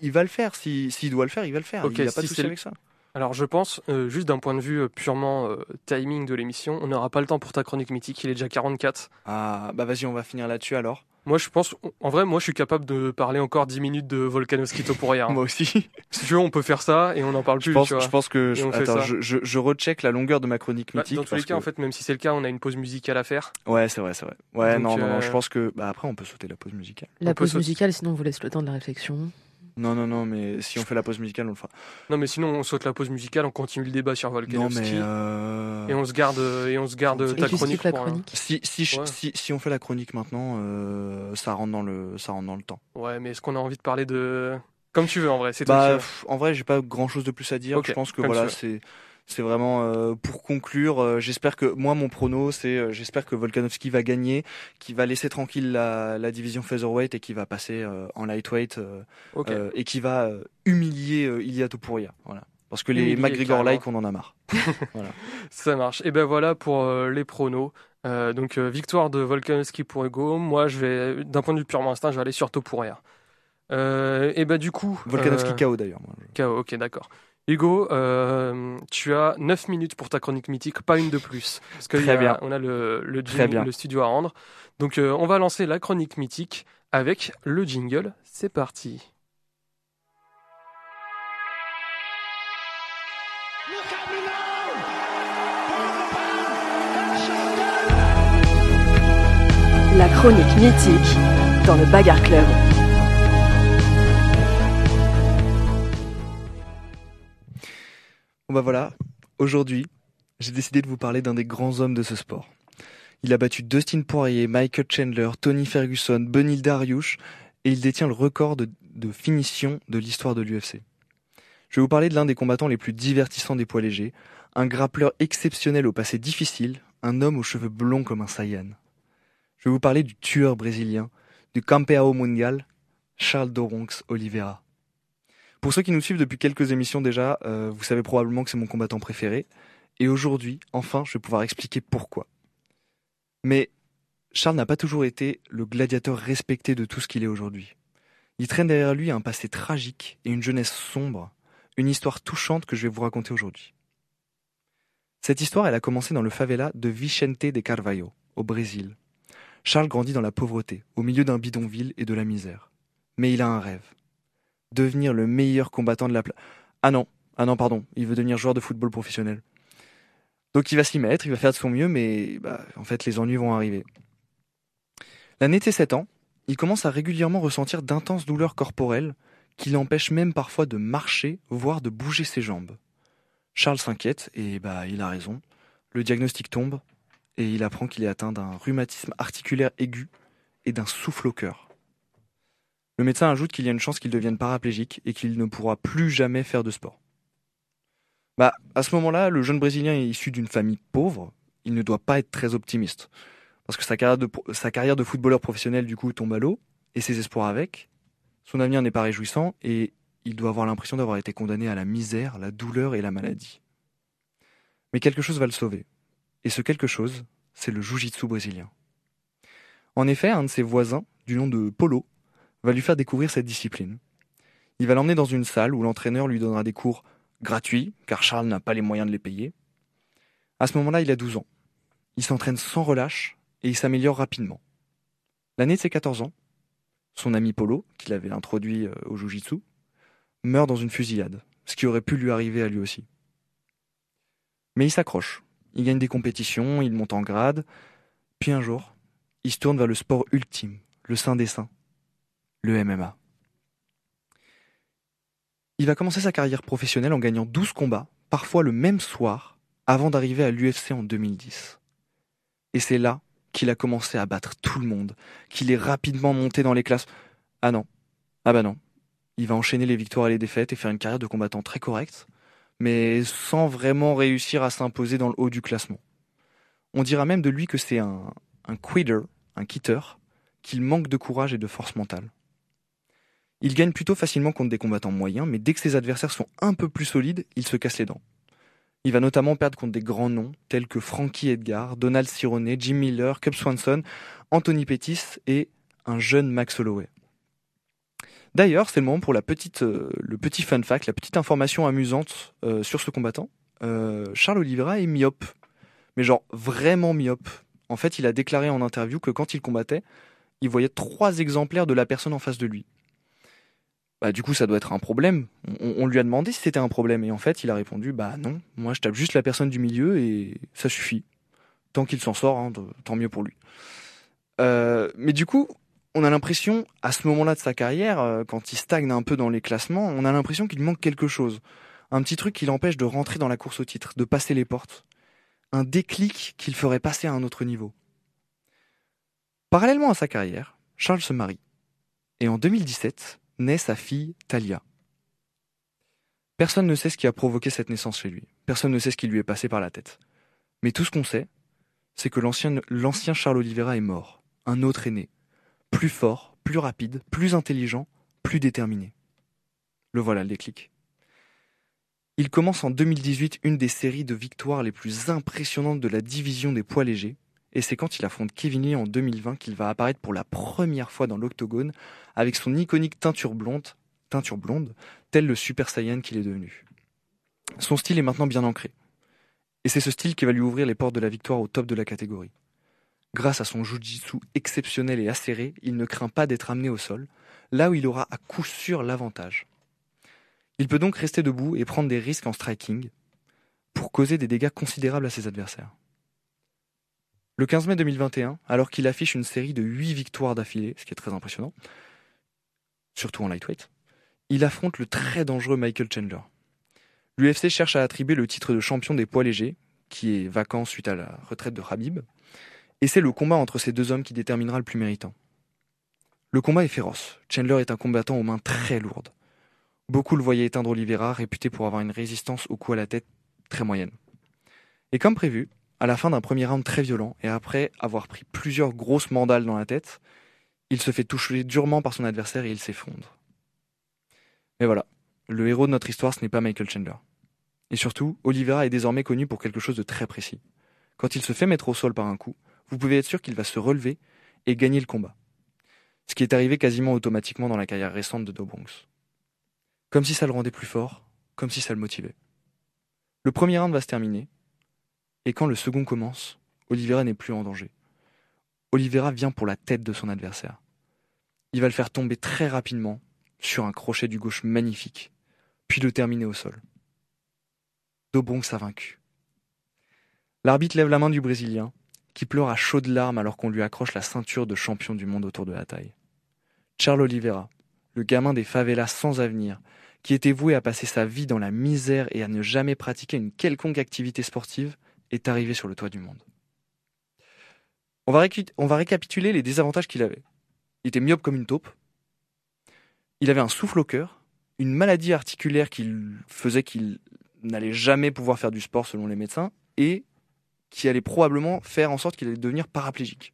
il va le faire. Si- S'il doit le faire, il va le faire. Il n'y a pas si de souci avec ça. Alors je pense, euh, juste d'un point de vue euh, purement euh, timing de l'émission, on n'aura pas le temps pour ta chronique mythique, il est déjà 44. Ah, bah vas-y, on va finir là-dessus alors. Moi je pense, en vrai, moi je suis capable de parler encore 10 minutes de Volkanovski Topuria. hein. Moi aussi. si tu veux, on peut faire ça et on n'en parle Je plus, pense, tu vois. je pense que. Je, attends, je, je, je recheck la longueur de ma chronique Bah, mythique. dans tous les cas, que- en fait, même si c'est le cas, on a une pause musicale à faire. Ouais, c'est vrai, c'est vrai. Ouais, Donc, non, non, non, euh, je pense que. Bah après, on peut sauter la pause musicale. La On pause musicale, sinon on vous laisse le temps de la réflexion. Non, non, non, mais si on fait la pause musicale, on le fera. Non, mais sinon, on saute la pause musicale, on continue le débat sur Non, Volkanovski. mais. euh, Et on se garde, et on se garde ta tu chronique. la pour un- chronique. Si, si, je- Ouais. si, si on fait la chronique maintenant, euh, ça, rentre dans le, ça rentre dans le temps. Ouais, mais est-ce qu'on a envie de parler de Comme tu veux en vrai, c'est toi Bah, en vrai, j'ai pas grand chose de plus à dire. Je pense que voilà, c'est c'est vraiment euh, pour conclure. euh, j'espère que moi, mon prono, c'est euh, j'espère que Volkanovski va gagner, qu'il va laisser tranquille la, la division featherweight et qu'il va passer en lightweight et qu'il va humilier Ilia Topuria. Voilà. Parce que les McGregor like, on en a marre. Ça marche. Et ben voilà pour les pronos. Donc victoire de Volkanovski pour Hugo. Moi, je vais, d'un point de vue purement instinct, je vais aller sur Topuria. Et ben du coup. Volkanovski KO d'ailleurs. moi. KO, ok, d'accord. Hugo, euh, tu as 9 minutes pour ta chronique mythique, pas une de plus. Parce qu'on Très a, bien. on a le, le, Très jingle, bien. le studio à rendre. Donc euh, on va lancer la chronique mythique avec le jingle. C'est parti. La chronique mythique dans le Bagarre Club. Bon bah voilà, aujourd'hui, j'ai décidé de vous parler d'un des grands hommes de ce sport. Il a battu Dustin Poirier, Michael Chandler, Tony Ferguson, Benil Dariush et il détient le record de, de finition de l'histoire de l'UFC. Je vais vous parler de l'un des combattants les plus divertissants des poids légers, un grappleur exceptionnel au passé difficile, un homme aux cheveux blonds comme un Saiyan. Je vais vous parler du tueur brésilien, du campeão mundial, Charles Doronx Oliveira. Pour ceux qui nous suivent depuis quelques émissions déjà, euh, vous savez probablement que c'est mon combattant préféré. Et aujourd'hui, enfin, je vais pouvoir expliquer pourquoi. Mais Charles n'a pas toujours été le gladiateur respecté de tout ce qu'il est aujourd'hui. Il traîne derrière lui un passé tragique et une jeunesse sombre, une histoire touchante que je vais vous raconter aujourd'hui. Cette histoire, elle a commencé dans le favela de Vicente de Carvalho, au Brésil. Charles grandit dans la pauvreté, au milieu d'un bidonville et de la misère. Mais il a un rêve devenir le meilleur combattant de la place. Ah non, ah non, pardon, il veut devenir joueur de football professionnel. Donc il va s'y mettre, il va faire de son mieux, mais bah, en fait les ennuis vont arriver. L'année de ses 7 ans, il commence à régulièrement ressentir d'intenses douleurs corporelles qui l'empêchent même parfois de marcher, voire de bouger ses jambes. Charles s'inquiète, et bah il a raison. Le diagnostic tombe, et il apprend qu'il est atteint d'un rhumatisme articulaire aigu et d'un souffle au cœur. Le médecin ajoute qu'il y a une chance qu'il devienne paraplégique et qu'il ne pourra plus jamais faire de sport. Bah, à ce moment-là, le jeune Brésilien est issu d'une famille pauvre. Il ne doit pas être très optimiste. Parce que sa carrière de, footballeur professionnel, du coup, tombe à l'eau, et ses espoirs avec. Son avenir n'est pas réjouissant, et il doit avoir l'impression d'avoir été condamné à la misère, la douleur et la maladie. Mais quelque chose va le sauver. Et ce quelque chose, c'est le jiu-jitsu brésilien. En effet, un de ses voisins, du nom de Polo, va lui faire découvrir cette discipline. Il va l'emmener dans une salle où l'entraîneur lui donnera des cours gratuits, car Charles n'a pas les moyens de les payer. À ce moment-là, il a 12 ans. Il s'entraîne sans relâche et il s'améliore rapidement. L'année de ses 14 ans, son ami Polo, qui l'avait introduit euh, au Jiu-Jitsu, meurt dans une fusillade, ce qui aurait pu lui arriver à lui aussi. Mais il s'accroche. Il gagne des compétitions, il monte en grade, puis un jour, il se tourne vers le sport ultime, le saint des saints, le MMA. Il va commencer sa carrière professionnelle en gagnant 12 combats, parfois le même soir, avant d'arriver à l'UFC en 2010. Et c'est là qu'il a commencé à battre tout le monde, qu'il est rapidement monté dans les classes. Ah non, ah bah non. Il va enchaîner les victoires et les défaites et faire une carrière de combattant très correcte, mais sans vraiment réussir à s'imposer dans le haut du classement. On dira même de lui que c'est un, un quitter, un quitter, qu'il manque de courage et de force mentale. Il gagne plutôt facilement contre des combattants moyens, mais dès que ses adversaires sont un peu plus solides, il se casse les dents. Il va notamment perdre contre des grands noms tels que Frankie Edgar, Donald Cerrone, Jim Miller, Cub Swanson, Anthony Pettis et un jeune Max Holloway. D'ailleurs, c'est le moment pour la petite, euh, le petit fun fact, la petite information amusante euh, sur ce combattant. Euh, Charles Oliveira est myope, mais genre vraiment myope. En fait, il a déclaré en interview que quand il combattait, il voyait trois exemplaires de la personne en face de lui. Bah, du coup, ça doit être un problème. On, lui a demandé si c'était un problème. Et en fait, il a répondu Bah non, moi je tape juste la personne du milieu et ça suffit. Tant qu'il s'en sort, hein, tant mieux pour lui. Euh, mais du coup, on a l'impression, à ce moment-là de sa carrière, euh, quand il stagne un peu dans les classements, on a l'impression qu'il manque quelque chose. Un petit truc qui l'empêche de rentrer dans la course au titre, de passer les portes. Un déclic qu'il ferait passer à un autre niveau. Parallèlement à sa carrière, Charles se marie. Et en 2017, naît sa fille Talia. Personne ne sait ce qui a provoqué cette naissance chez lui. Personne ne sait ce qui lui est passé par la tête. Mais tout ce qu'on sait, c'est que l'ancien Charles Oliveira est mort. Un autre est né. Plus fort, plus rapide, plus intelligent, plus déterminé. Le voilà le déclic. Il commence en 2018 une des séries de victoires les plus impressionnantes de la division des poids légers, et c'est quand il affronte Kevin Lee en 2020 qu'il va apparaître pour la première fois dans l'octogone avec son iconique teinture blonde, teinture blonde, tel le Super Saiyan qu'il est devenu. Son style est maintenant bien ancré, et c'est ce style qui va lui ouvrir les portes de la victoire au top de la catégorie. Grâce à son jujitsu exceptionnel et acéré, il ne craint pas d'être amené au sol, là où il aura à coup sûr l'avantage. Il peut donc rester debout et prendre des risques en striking pour causer des dégâts considérables à ses adversaires. Le 15 mai 2021, alors qu'il affiche une série de 8 victoires d'affilée, ce qui est très impressionnant, surtout en lightweight, il affronte le très dangereux Michael Chandler. L'UFC cherche à attribuer le titre de champion des poids légers, qui est vacant suite à la retraite de Habib, et c'est le combat entre ces deux hommes qui déterminera le plus méritant. Le combat est féroce. Chandler est un combattant aux mains très lourdes. Beaucoup le voyaient éteindre Oliveira, réputé pour avoir une résistance au coup à la tête très moyenne. Et comme prévu, à la fin d'un premier round très violent, et après avoir pris plusieurs grosses mandales dans la tête, il se fait toucher durement par son adversaire et il s'effondre. Mais voilà, le héros de notre histoire, ce n'est pas Michael Chandler. Et surtout, Oliveira est désormais connu pour quelque chose de très précis. Quand il se fait mettre au sol par un coup, vous pouvez être sûr qu'il va se relever et gagner le combat. Ce qui est arrivé quasiment automatiquement dans la carrière récente de Dobronx. Comme si ça le rendait plus fort, comme si ça le motivait. Le premier round va se terminer, et quand le second commence, Oliveira n'est plus en danger. Oliveira vient pour la tête de son adversaire. Il va le faire tomber très rapidement sur un crochet du gauche magnifique, puis le terminer au sol. Dobronx a vaincu. L'arbitre lève la main du Brésilien, qui pleure à chaudes larmes alors qu'on lui accroche la ceinture de champion du monde autour de la taille. Charles Oliveira, le gamin des favelas sans avenir, qui était voué à passer sa vie dans la misère et à ne jamais pratiquer une quelconque activité sportive, est arrivé sur le toit du monde. On va, récapituler les désavantages qu'il avait. Il était myope comme une taupe. Il avait un souffle au cœur, une maladie articulaire qui faisait qu'il n'allait jamais pouvoir faire du sport selon les médecins, et qui allait probablement faire en sorte qu'il allait devenir paraplégique.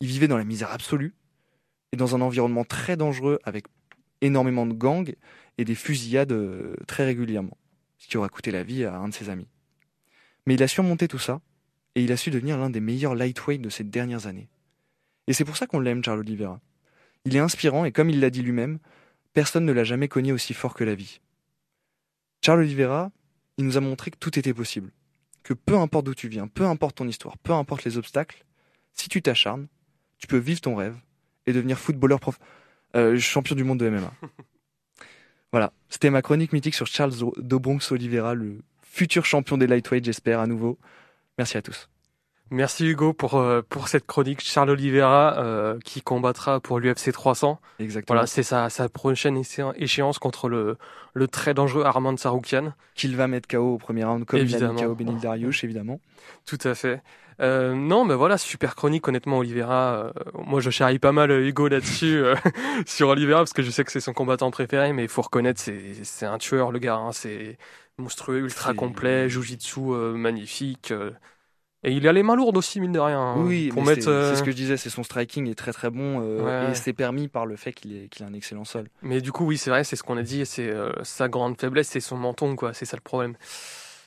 Il vivait dans la misère absolue et dans un environnement très dangereux avec énormément de gangs et des fusillades euh, très régulièrement, ce qui aura coûté la vie à un de ses amis. Mais il a surmonté tout ça, et il a su devenir l'un des meilleurs lightweight de ces dernières années. Et c'est pour ça qu'on l'aime, Charles Oliveira. Il est inspirant, et comme il l'a dit lui-même, personne ne l'a jamais cogné aussi fort que la vie. Charles Oliveira, il nous a montré que tout était possible. Que peu importe d'où tu viens, peu importe ton histoire, peu importe les obstacles, si tu t'acharnes, tu peux vivre ton rêve et devenir footballeur prof... Euh, champion du monde de MMA. voilà, c'était ma chronique mythique sur Charles Dobronx Oliveira, le futur champion des lightweight, j'espère, à nouveau. Merci à tous. Merci Hugo pour, euh, pour cette chronique. Charles Oliveira euh, qui combattra pour l'UFC 300. Exactement. Voilà, c'est sa, sa prochaine échéance contre le, le très dangereux Armand Saroukian. Qu'il va mettre KO au premier round, comme évidemment. il a mis KO Benil Dariush, évidemment. Tout à fait. Euh, non, mais voilà, super chronique, honnêtement, Oliveira. Euh, moi, je charrie pas mal Hugo là-dessus, euh, sur Oliveira, parce que je sais que c'est son combattant préféré, mais il faut reconnaître, c'est un tueur, le gars. Hein, c'est monstrueux, ultra complet, jujitsu euh, magnifique. Euh. et il a les mains lourdes aussi, mine de rien. Hein, oui, pour mettre. C'est ce que je disais, c'est son striking est très très bon et c'est permis par le fait qu'il qu'il a un excellent sol. Mais du coup, oui, c'est vrai, c'est ce qu'on a dit, c'est sa grande faiblesse, c'est son menton, quoi. C'est ça le problème.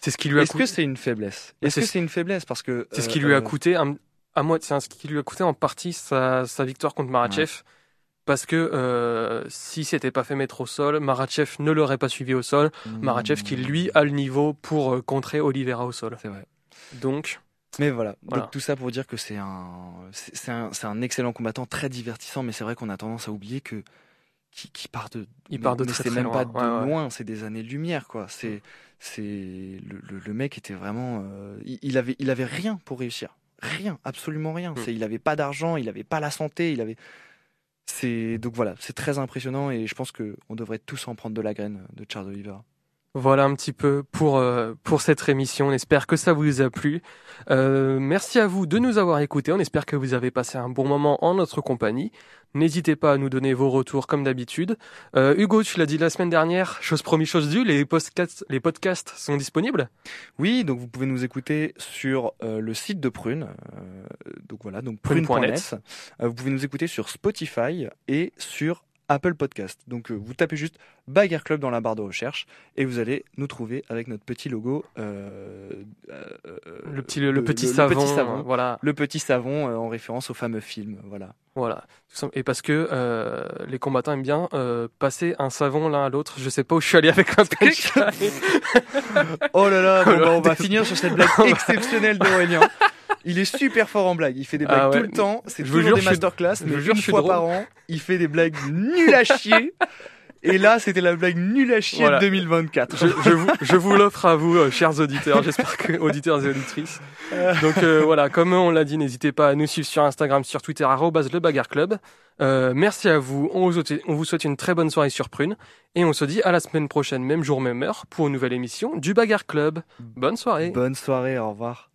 C'est ce qui lui a. Est-ce que c'est une faiblesse? Est-ce que c'est une faiblesse? Parce que c'est ce qui lui a coûté à moi, c'est ce qui lui a coûté en partie sa, sa victoire contre Marachev. Parce que euh, si c'était pas fait mettre au sol, Marachev ne l'aurait pas suivi au sol. Mmh. Marachev qui lui a le niveau pour euh, contrer Oliveira au sol. C'est vrai. Donc. Mais voilà. Donc tout ça pour dire que c'est un, c'est un, un, excellent combattant, très divertissant. Mais c'est vrai qu'on a tendance à oublier que qui, part de, il part de c'est même pas de loin, c'est des années lumière quoi. C'est c'est le, le, mec était vraiment, euh, il, avait il avait rien pour réussir, rien, absolument rien. Mmh. C'est il avait pas d'argent, il avait pas la santé, il avait c'est donc voilà, c'est très impressionnant et je pense qu'on devrait tous en prendre de la graine de Charles Oliveira. Voilà un petit peu pour, euh, pour cette émission. On espère que ça vous a plu. Euh, merci à vous de nous avoir écoutés. On espère que vous avez passé un bon moment en notre compagnie. N'hésitez pas à nous donner vos retours comme d'habitude. Euh, Hugo, tu l'as dit la semaine dernière, chose promise, chose due, les podcasts, les podcasts sont disponibles? Oui, donc vous pouvez nous écouter sur euh, le site de Prune. Euh, donc voilà, donc Prune.net. Euh, vous pouvez nous écouter sur Spotify et sur Apple Podcast. Donc euh, vous tapez juste Bagarre Club dans la barre de recherche et vous allez nous trouver avec notre petit logo. euh, euh, Le petit, le, le- petit le- savon. petit savon. Voilà. le petit savon euh, en référence au fameux film. Voilà. Voilà. Et parce que euh, les combattants aiment bien euh, passer un savon l'un à l'autre. Je sais pas où je suis allé avec un punchline. Oh là là, bon, Oh là, bah, on va finir sur cette blague exceptionnelle d'Aurélien. Il est super fort en blague. Il fait des blagues Ah ouais. tout le temps. C'est toujours jure, des masterclass, je mais jure, une fois par an, il fait des blagues nulles à chier. Et là, c'était la blague nulle à chier Voilà. de 2024. je, je vous, je vous l'offre à vous, euh, chers auditeurs. J'espère que auditeurs et auditrices. Donc euh, voilà, comme on l'a dit, n'hésitez pas à nous suivre sur Instagram, sur Twitter le Bagarre Club. Euh, merci à vous. On vous, souhaite, on vous souhaite une très bonne soirée sur Prune et on se dit à la semaine prochaine, même jour, même heure, pour une nouvelle émission du Bagarre Club. Bonne soirée. Bonne soirée, au revoir.